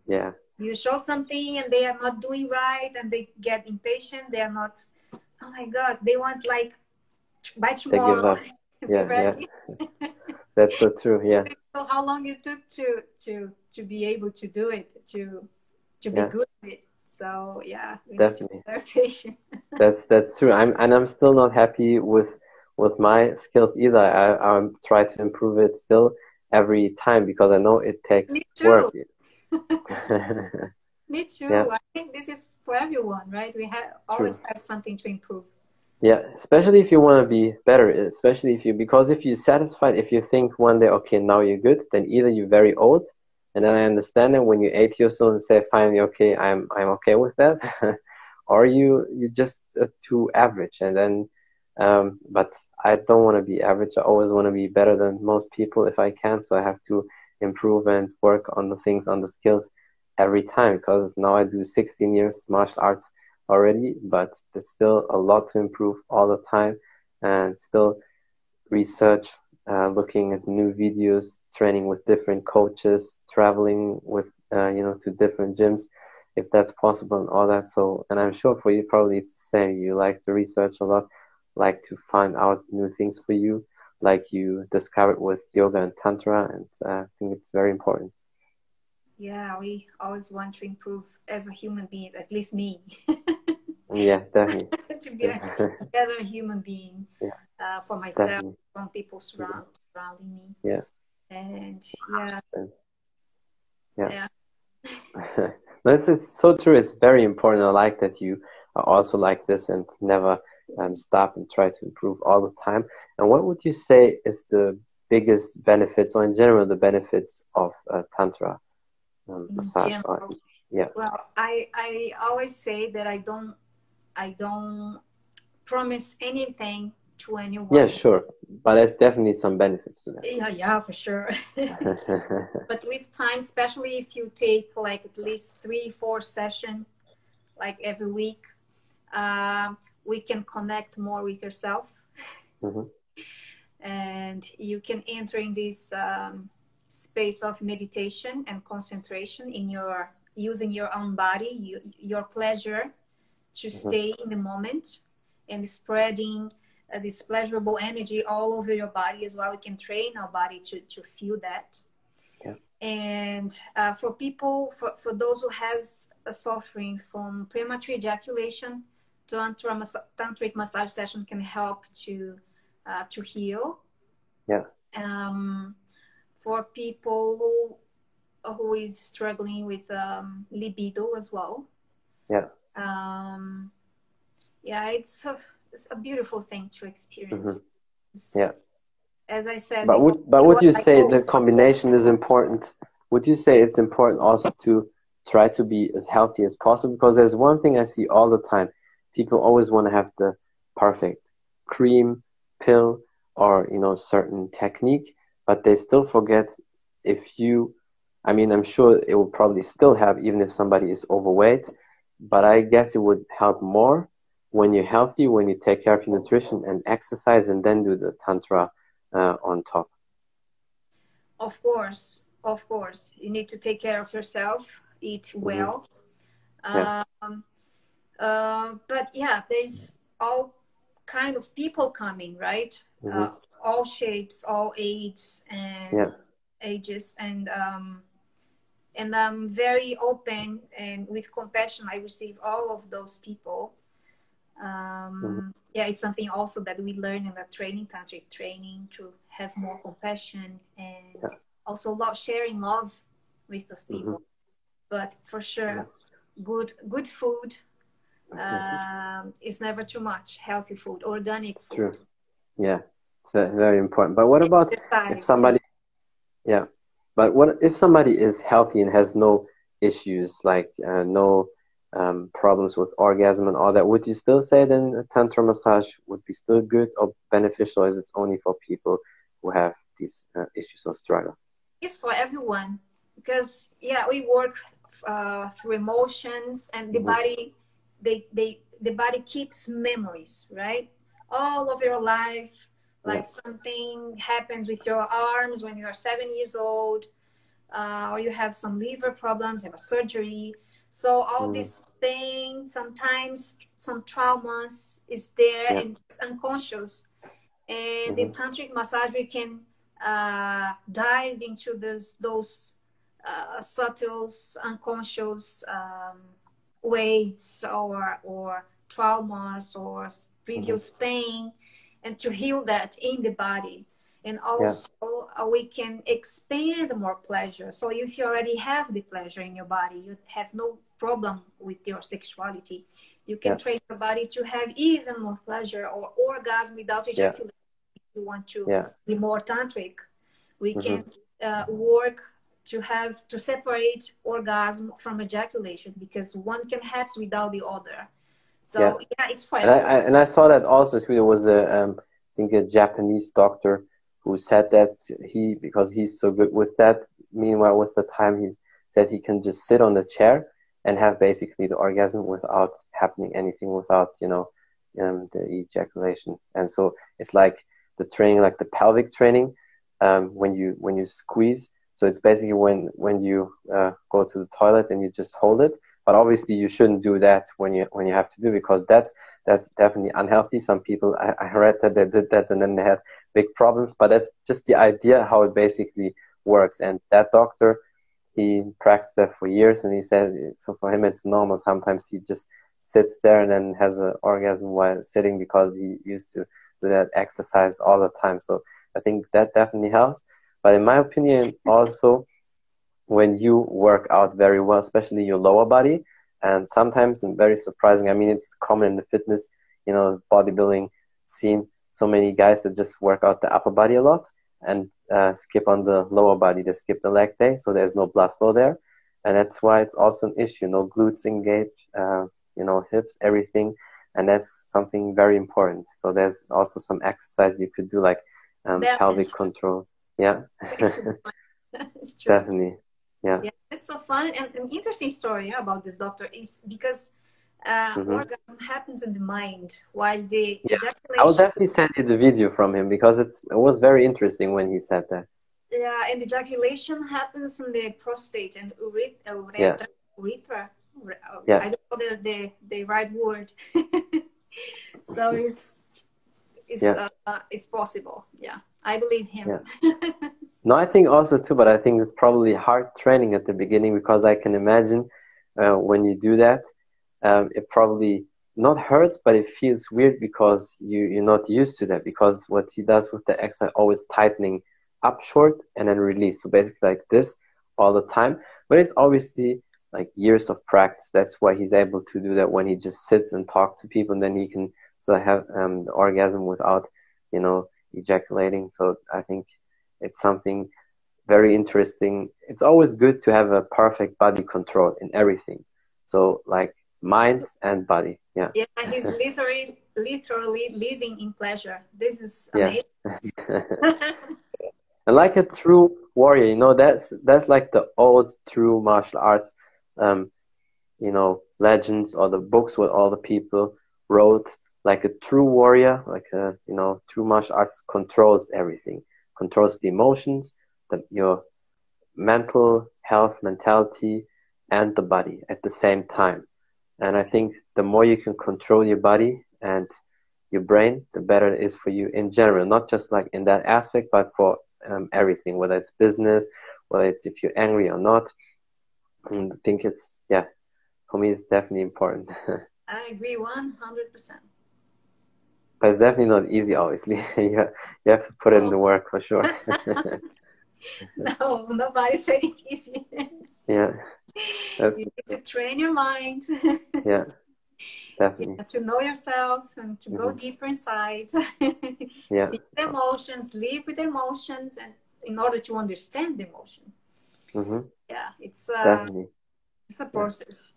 Yeah you show something and they are not doing right and they get impatient they are not oh my god they want like by tomorrow yeah, yeah. that's so true yeah so how long it took to to to be able to do it to to be yeah. good at it so yeah definitely patient that's that's true i'm and i'm still not happy with with my skills either i i'm try to improve it still every time because i know it takes work Me too. Yeah. I think this is for everyone, right? We have always True. have something to improve. Yeah, especially if you want to be better, especially if you because if you're satisfied, if you think one day, okay, now you're good, then either you're very old, and then I understand that when 80 years old and say finally, okay, I'm I'm okay with that, or you you're just uh, too average, and then, um, but I don't want to be average. I always want to be better than most people if I can, so I have to improve and work on the things, on the skills every time because now I do 16 years martial arts already, but there's still a lot to improve all the time. and still research, uh, looking at new videos, training with different coaches, traveling with uh, you know to different gyms, if that's possible, and all that. So, and I'm sure for you probably it's the same. You like to research a lot, like to find out new things for you, like you discovered with yoga and tantra, and uh, I think it's very important. Yeah, we always want to improve as a human being, at least me. yeah, definitely. to be a better human being yeah. Uh, for myself, Definitely. from people surround, surrounding me. Yeah. And yeah. Yeah. yeah. This is so true. It's very important. I like that you are also like this and never um, stop and try to improve all the time. And what would you say is the biggest benefits, or in general, the benefits of uh, Tantra um, massage? Or, yeah. Well, I I always say that I don't I don't promise anything to anyone. Yeah, sure. But there's definitely some benefits to that. Yeah, yeah, for sure. but with time, especially if you take like at least three, four session, like every week, uh, we can connect more with yourself. Mm-hmm. And you can enter in this um, space of meditation and concentration in your using your own body, you, your pleasure to mm-hmm. stay in the moment and spreading uh, this pleasurable energy all over your body as well. We can train our body to, to feel that. Yeah. And uh, for people, for, for those who has a suffering from premature ejaculation, tantra tantric massage session can help to uh, to heal. Yeah. Um, for people who, who is struggling with um, libido as well. Yeah um, yeah, it's a, it's a beautiful thing to experience. Mm-hmm. Yeah. As I said, but would but would you say the combination is important? Would you say it's important also to try to be as healthy as possible? Because there's one thing I see all the time: people always want to have the perfect cream, pill, or you know certain technique, but they still forget if you. I mean, I'm sure it will probably still have even if somebody is overweight but I guess it would help more when you're healthy, when you take care of your nutrition and exercise, and then do the tantra uh, on top. Of course, of course, you need to take care of yourself, eat mm-hmm. well. Mm-hmm. Yeah. Um, uh, but yeah, there's all kind of people coming, right? Mm-hmm. Uh, all shapes, all ages, and yeah. ages, and um, and I'm very open and with compassion. I receive all of those people. Um, mm-hmm. Yeah, it's something also that we learn in the training, tantric training, to have more compassion and yeah. also love sharing love with those mm-hmm. people. Mm-hmm. But for sure, good good food um, is never too much. Healthy food, organic food. True. Yeah, it's very, very important. But what about if somebody? Yeah but what if somebody is healthy and has no issues, like uh, no um, problems with orgasm and all that? Would you still say then a tantra massage would be still good or beneficial? Or is it only for people who have these uh, issues or struggle? It's for everyone because yeah, we work uh, through emotions and the mm-hmm. body. They they the body keeps memories, right? All of your life like something happens with your arms when you are seven years old uh, or you have some liver problems you have a surgery so all mm. this pain sometimes some traumas is there yeah. and it's unconscious and mm-hmm. in tantric massage we can uh, dive into this, those uh, subtle unconscious um, waves or or traumas or previous mm-hmm. pain and to heal that in the body and also yeah. uh, we can expand more pleasure so if you already have the pleasure in your body you have no problem with your sexuality you can yeah. train your body to have even more pleasure or orgasm without ejaculation yeah. if you want to be more tantric we mm-hmm. can uh, work to have to separate orgasm from ejaculation because one can happen without the other so yeah, yeah it's fine. And I, and I saw that also too. There was a um, I think a Japanese doctor who said that he because he's so good with that. Meanwhile, with the time, he said he can just sit on the chair and have basically the orgasm without happening anything, without you know um, the ejaculation. And so it's like the training, like the pelvic training, um, when you when you squeeze. So it's basically when when you uh, go to the toilet and you just hold it. But obviously you shouldn't do that when you when you have to do because that's that's definitely unhealthy. Some people I, I read that they did that and then they had big problems. But that's just the idea how it basically works. And that doctor he practiced that for years and he said so for him it's normal sometimes he just sits there and then has an orgasm while sitting because he used to do that exercise all the time so i think that definitely helps but in my opinion also when you work out very well especially your lower body and sometimes and very surprising i mean it's common in the fitness you know bodybuilding scene so many guys that just work out the upper body a lot and uh, skip on the lower body. They skip the leg day, so there's no blood flow there, and that's why it's also an issue. No glutes engaged, uh, you know, hips, everything, and that's something very important. So there's also some exercise you could do, like um, pelvic control. Yeah, it's true. definitely. Yeah. yeah, it's so fun and an interesting story about this doctor is because uh, mm-hmm. orgasm happens in the mind while the yeah. ejaculation... I will definitely send you the video from him because it's it was very interesting when he said that. Yeah, and ejaculation happens in the prostate and urethra. yeah. urethra. Yeah. I don't know the, the, the right word. so it's it's yeah. uh, it's possible. Yeah, I believe him. Yeah. no, I think also too, but I think it's probably hard training at the beginning because I can imagine uh, when you do that um, it probably not hurts, but it feels weird because you, you're not used to that. Because what he does with the exercise, always tightening up short and then release. So basically, like this all the time. But it's obviously like years of practice. That's why he's able to do that when he just sits and talks to people, and then he can still have um, the orgasm without, you know, ejaculating. So I think it's something very interesting. It's always good to have a perfect body control in everything. So like mind and body. Yeah. Yeah, he's literally literally living in pleasure. This is amazing. and like a true warrior, you know, that's that's like the old true martial arts um, you know, legends or the books what all the people wrote. Like a true warrior, like a you know, true martial arts controls everything. Controls the emotions, the your mental health, mentality, and the body at the same time. And I think the more you can control your body and your brain, the better it is for you in general, not just like in that aspect, but for um, everything, whether it's business, whether it's if you're angry or not. And I think it's, yeah, for me, it's definitely important. I agree 100%. But it's definitely not easy, obviously. you, you have to put in the work for sure. no, nobody said it's easy. Yeah. That's, you need to train your mind. yeah, definitely. Yeah, to know yourself and to mm-hmm. go deeper inside. yeah. Emotions, live with emotions, and in order to understand the emotion. Mm-hmm. Yeah, it's uh, definitely. it's a process.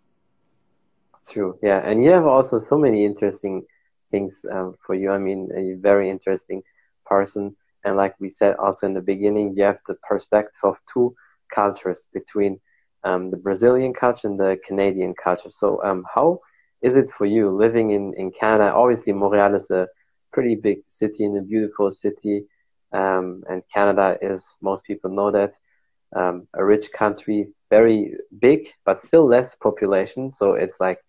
It's true. Yeah, and you have also so many interesting things um, for you. I mean, a very interesting person. And like we said also in the beginning, you have the perspective of two cultures between um, the Brazilian culture and the Canadian culture. So, um, how is it for you living in, in Canada? Obviously, Montreal is a pretty big city and a beautiful city. Um, and Canada is, most people know that, um, a rich country, very big, but still less population. So it's like,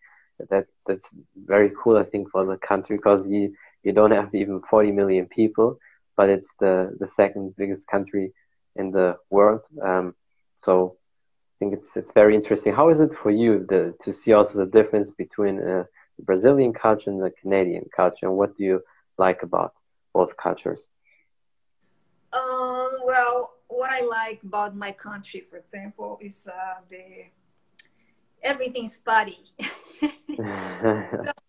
that, that's very cool, I think, for the country because you, you don't have even 40 million people, but it's the, the second biggest country in the world. Um, so think it's it's very interesting. How is it for you the, to see also the difference between uh, the Brazilian culture and the Canadian culture, and what do you like about both cultures? Um, well, what I like about my country, for example, is uh, the everything's spotty.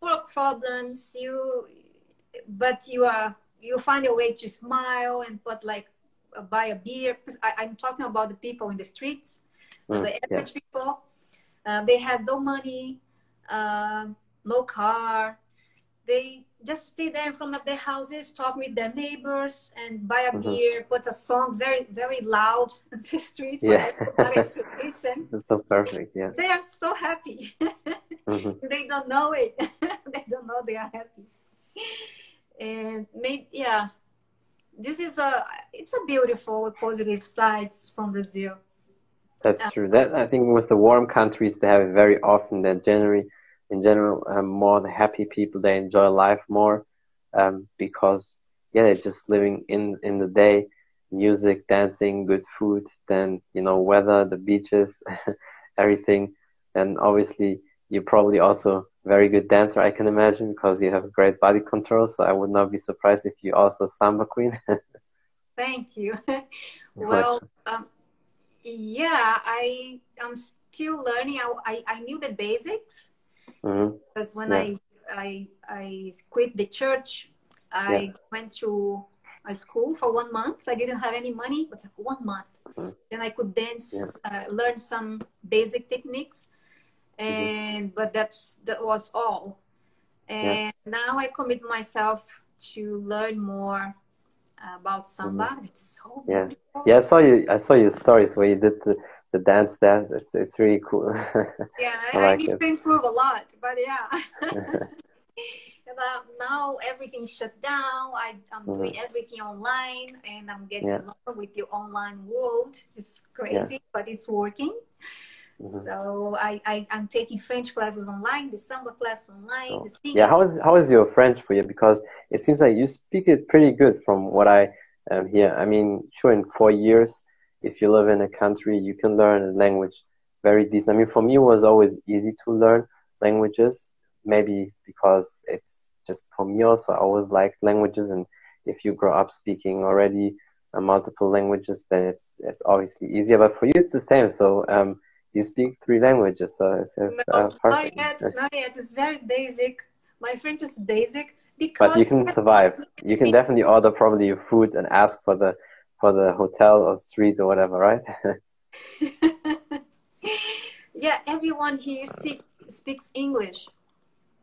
full of problems. You, but you are you find a way to smile and put like uh, buy a beer. I, I'm talking about the people in the streets mm, the average yeah. people. Uh, they have no money, uh, no car. They just stay there in front of their houses, talk with their neighbors, and buy a mm-hmm. beer, put a song very, very loud on the street for yeah. everybody to listen. That's so perfect, yeah. They are so happy. mm-hmm. They don't know it. they don't know they are happy. and maybe yeah, this is a it's a beautiful positive sides from Brazil. That's uh, true. That I think with the warm countries, they have it very often that generally, in general, um, more the happy people they enjoy life more, um, because yeah, they're just living in in the day, music, dancing, good food, then you know weather, the beaches, everything, and obviously you're probably also very good dancer, I can imagine, because you have great body control. So I would not be surprised if you also samba queen. Thank you. well, um, yeah, I i'm still learning. I, I, I knew the basics mm-hmm. because when yeah. I, I I quit the church, I yeah. went to a school for one month. I didn't have any money, but one month. Mm-hmm. Then I could dance, yeah. uh, learn some basic techniques Mm-hmm. and mm-hmm. but that's that was all and now i commit myself to learn more about samba mm-hmm. it's so yeah beautiful. yeah i saw you i saw your stories where you did the the dance dance it's it's really cool yeah i, I, like I need it. to improve a lot but yeah now everything's shut down I, i'm mm-hmm. doing everything online and i'm getting yeah. along with the online world it's crazy yeah. but it's working Mm-hmm. So I, I am taking French classes online, the samba class online. Oh. The yeah, how is how is your French for you? Because it seems like you speak it pretty good from what I am here. I mean, sure, in four years, if you live in a country, you can learn a language very decent. I mean, for me, it was always easy to learn languages. Maybe because it's just for me also. I always like languages, and if you grow up speaking already uh, multiple languages, then it's it's obviously easier. But for you, it's the same. So. Um, you speak three languages, so it's, it's no, uh, perfect. Not yet, not yet. It's very basic. My French is basic because. But you can survive. You can definitely order probably your food and ask for the for the hotel or street or whatever, right? yeah, everyone here speak, speaks English.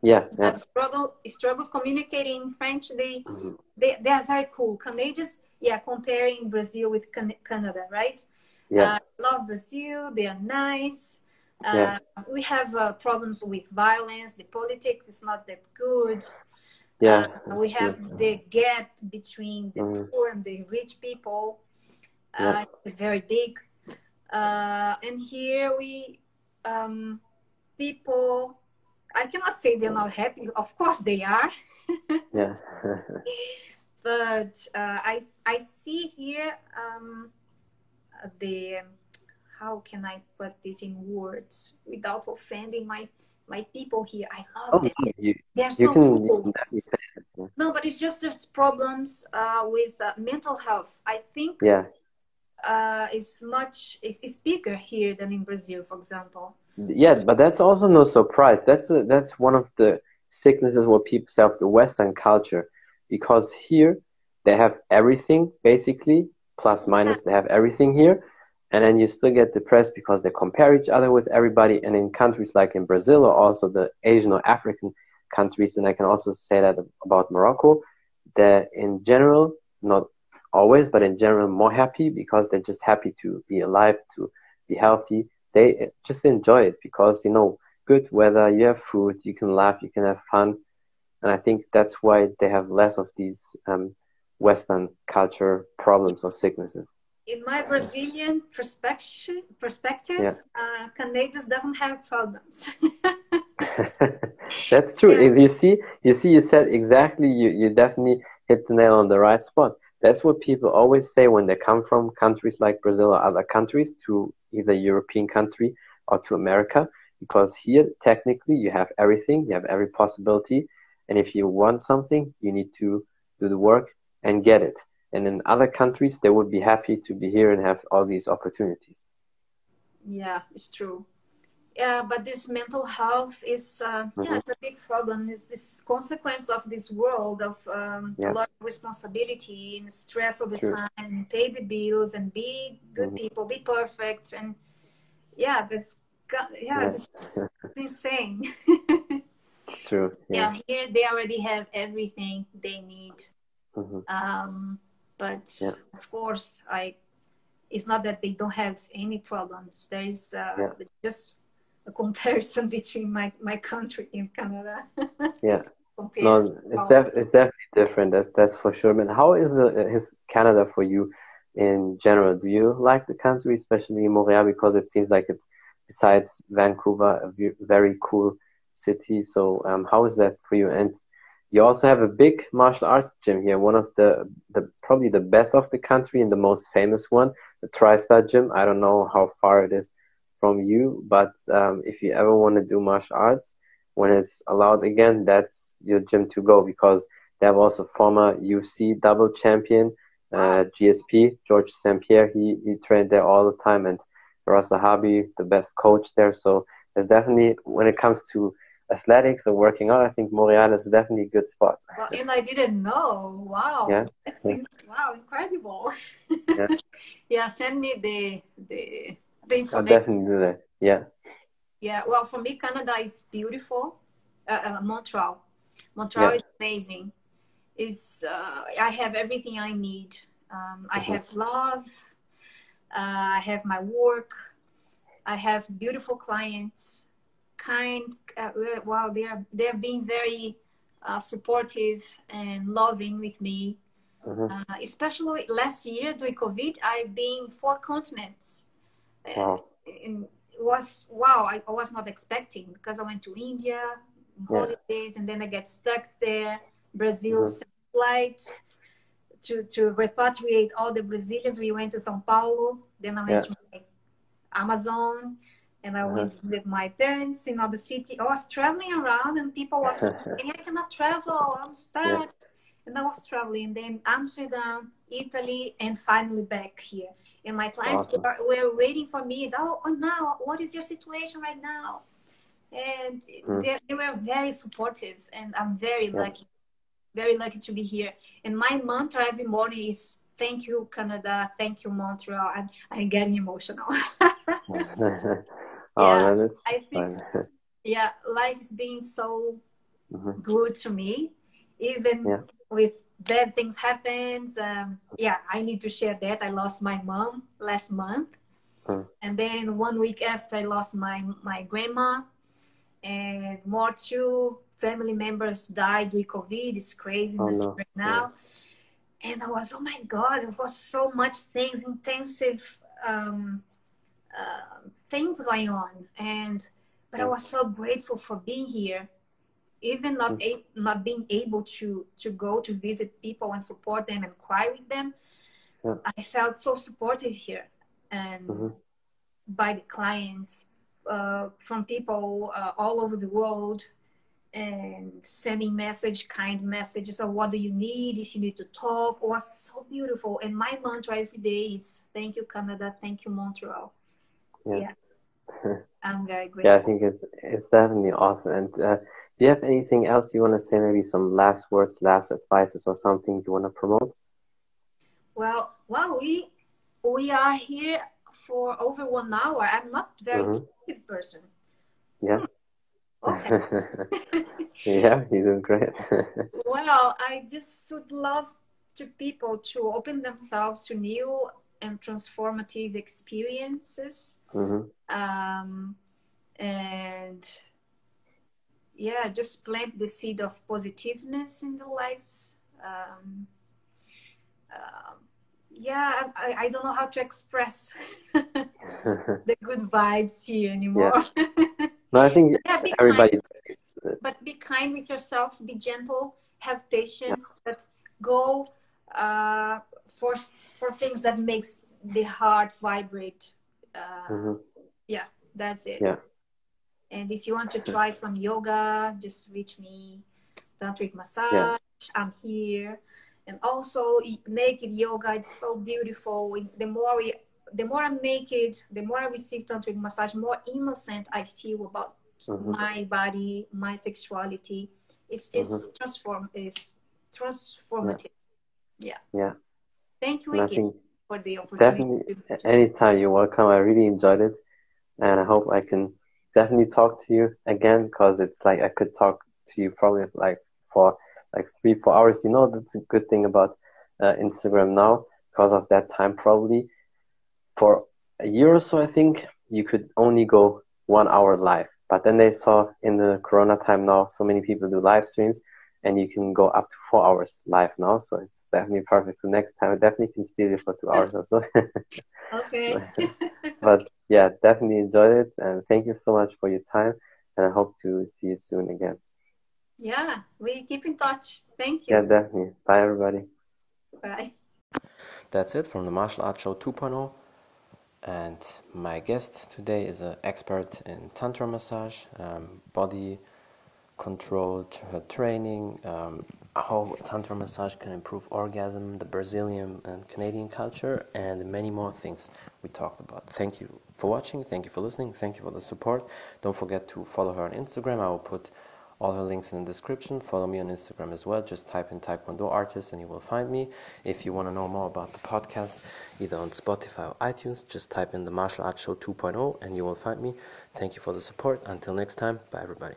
Yeah, yeah. struggle struggles communicating French. They mm-hmm. they they are very cool. Canadians, yeah, comparing Brazil with Can- Canada, right? Yeah. Uh, love Brazil. They are nice. Uh, yeah. We have uh, problems with violence. The politics is not that good. Yeah. Uh, we have true. the gap between the mm. poor and the rich people. Uh, yeah. It's very big. Uh, and here we, um, people, I cannot say they're not happy. Of course they are. yeah. but I I see here um, the how can I put this in words without offending my my people here? I love oh, them. You, They're so cool. No, but it's just there's problems uh, with uh, mental health. I think yeah, uh, it's much it's, it's bigger here than in Brazil, for example. Yeah, but that's also no surprise. That's a, that's one of the sicknesses what people say of the Western culture, because here they have everything basically plus minus they have everything here. And then you still get depressed because they compare each other with everybody. And in countries like in brazil or also the asian or african countries and i can also say that about morocco they're in general not always but in general more happy because they're just happy to be alive to be healthy. They just enjoy it because you know good weather you have food you can laugh you can have fun. And i think that's why they have less of these um, Western culture problems or sicknesses? In my Brazilian perspective, perspective, yeah. uh, Canadians doesn't have problems. That's true. Yeah. You see, you see, you said exactly. You you definitely hit the nail on the right spot. That's what people always say when they come from countries like Brazil or other countries to either European country or to America, because here technically you have everything, you have every possibility, and if you want something, you need to do the work and get it. And in other countries, they would be happy to be here and have all these opportunities. Yeah, it's true. Yeah, but this mental health is uh, mm-hmm. yeah, it's a big problem. It's this consequence of this world of um, yeah. a lot of responsibility and stress all the true. time, and pay the bills and be good mm-hmm. people, be perfect, and yeah, that's yeah, yeah. It's, it's insane. true. Yeah. yeah, here they already have everything they need Mm-hmm. Um, but yeah. of course, I it's not that they don't have any problems. There is uh, yeah. just a comparison between my, my country and Canada. yeah, no, it's, def- it's definitely different. That's that's for sure. But how is the, his Canada for you in general? Do you like the country, especially Montreal, because it seems like it's besides Vancouver a very cool city. So um, how is that for you? And you also have a big martial arts gym here, one of the the probably the best of the country and the most famous one, the TriStar Gym. I don't know how far it is from you, but um, if you ever want to do martial arts, when it's allowed again, that's your gym to go because they have also former UFC double champion, uh, GSP, Georges St-Pierre. He, he trained there all the time and Firas Zahabi, the best coach there. So there's definitely, when it comes to athletics or working out, I think Montreal is definitely a good spot. Well, and I didn't know. Wow. Yeah. That's yeah. wow, incredible. yeah. yeah. Send me the the the information. I'll definitely do that. Yeah. Yeah. Well, for me, Canada is beautiful. Uh, uh, Montreal. Montreal yeah. is amazing. Is uh, I have everything I need. Um, I mm-hmm. have love. Uh, I have my work. I have beautiful clients kind. Uh, wow, they are they're being very uh, supportive and loving with me. Mm-hmm. Uh, especially last year during COVID, I've been four continents. Uh, wow. And it was wow, I, I, was not expecting because I went to India holidays yeah. and then I get stuck there. Brazil mm-hmm. flight to to repatriate all the Brazilians. We went to São Paulo. Then I went yeah. to Amazon and I went to visit my parents in other city. I was traveling around, and people was saying, "I cannot travel. I'm stuck." Yeah. And I was traveling, then Amsterdam, Italy, and finally back here. And my clients awesome. were, were waiting for me. Oh, oh, now what is your situation right now? And mm. they, they, were very supportive, and I'm very yeah. lucky, very lucky to be here. And my mantra every morning is "Thank you, Canada. Thank you, Montreal." And I'm getting emotional. Oh, yeah, I think yeah, life is being so mm-hmm. good to me, even yeah. with bad things happens. Um, yeah, I need to share that. I lost my mom last month, mm. and then one week after, I lost my my grandma, and more two family members died with COVID. It's crazy oh, no. right now. Yeah. And I was, oh my God, it was so much things, intensive um, uh, things going on and but i was so grateful for being here even not mm. a, not being able to to go to visit people and support them and cry with them yeah. i felt so supportive here and mm-hmm. by the clients uh, from people uh, all over the world and sending message kind messages of what do you need if you need to talk was so beautiful and my mantra every day is thank you canada thank you montreal yeah. yeah. I'm very grateful. yeah, I think it's it's definitely awesome. And uh, do you have anything else you want to say? Maybe some last words, last advices, or something you want to promote? Well, well, we we are here for over one hour. I'm not very mm-hmm. talkative person. Yeah. Hmm. Okay. yeah, you're doing great. well, I just would love to people to open themselves to new and transformative experiences. Mm-hmm. Um, and yeah, just plant the seed of positiveness in their lives. Um, uh, yeah, I, I don't know how to express the good vibes here anymore. Yeah. No, I think yeah, everybody. Kind, but be kind with yourself. Be gentle. Have patience. Yeah. But go uh, for for things that makes the heart vibrate. Uh, mm-hmm. Yeah, that's it. Yeah. And if you want to try some yoga, just reach me. Tantric massage. Yeah. I'm here. And also naked yoga. It's so beautiful. The more we, the more I'm naked, the more I receive tantric massage, more innocent I feel about mm-hmm. my body, my sexuality. It's it's mm-hmm. transform. It's transformative. Yeah. Yeah. Thank you again for the opportunity. Definitely, anytime you're welcome. I really enjoyed it, and I hope I can definitely talk to you again because it's like I could talk to you probably like for like three, four hours. You know, that's a good thing about uh, Instagram now because of that time. Probably for a year or so, I think you could only go one hour live. But then they saw in the Corona time now, so many people do live streams, and you can go up to four hours live now. So it's definitely perfect. So next time I definitely can steal you for two hours or so. okay. but yeah, definitely enjoyed it. And thank you so much for your time. And I hope to see you soon again. Yeah, we keep in touch. Thank you. Yeah, definitely. Bye, everybody. Bye. That's it from the Martial Arts Show 2.0. And my guest today is an expert in Tantra massage, um, body control to her training, um, how Tantra massage can improve orgasm, the Brazilian and Canadian culture, and many more things we talked about. Thank you for watching. Thank you for listening. Thank you for the support. Don't forget to follow her on Instagram. I will put all her links in the description. Follow me on Instagram as well. Just type in Taekwondo artist and you will find me. If you want to know more about the podcast, either on Spotify or iTunes, just type in the Martial Arts Show 2.0 and you will find me. Thank you for the support. Until next time, bye everybody.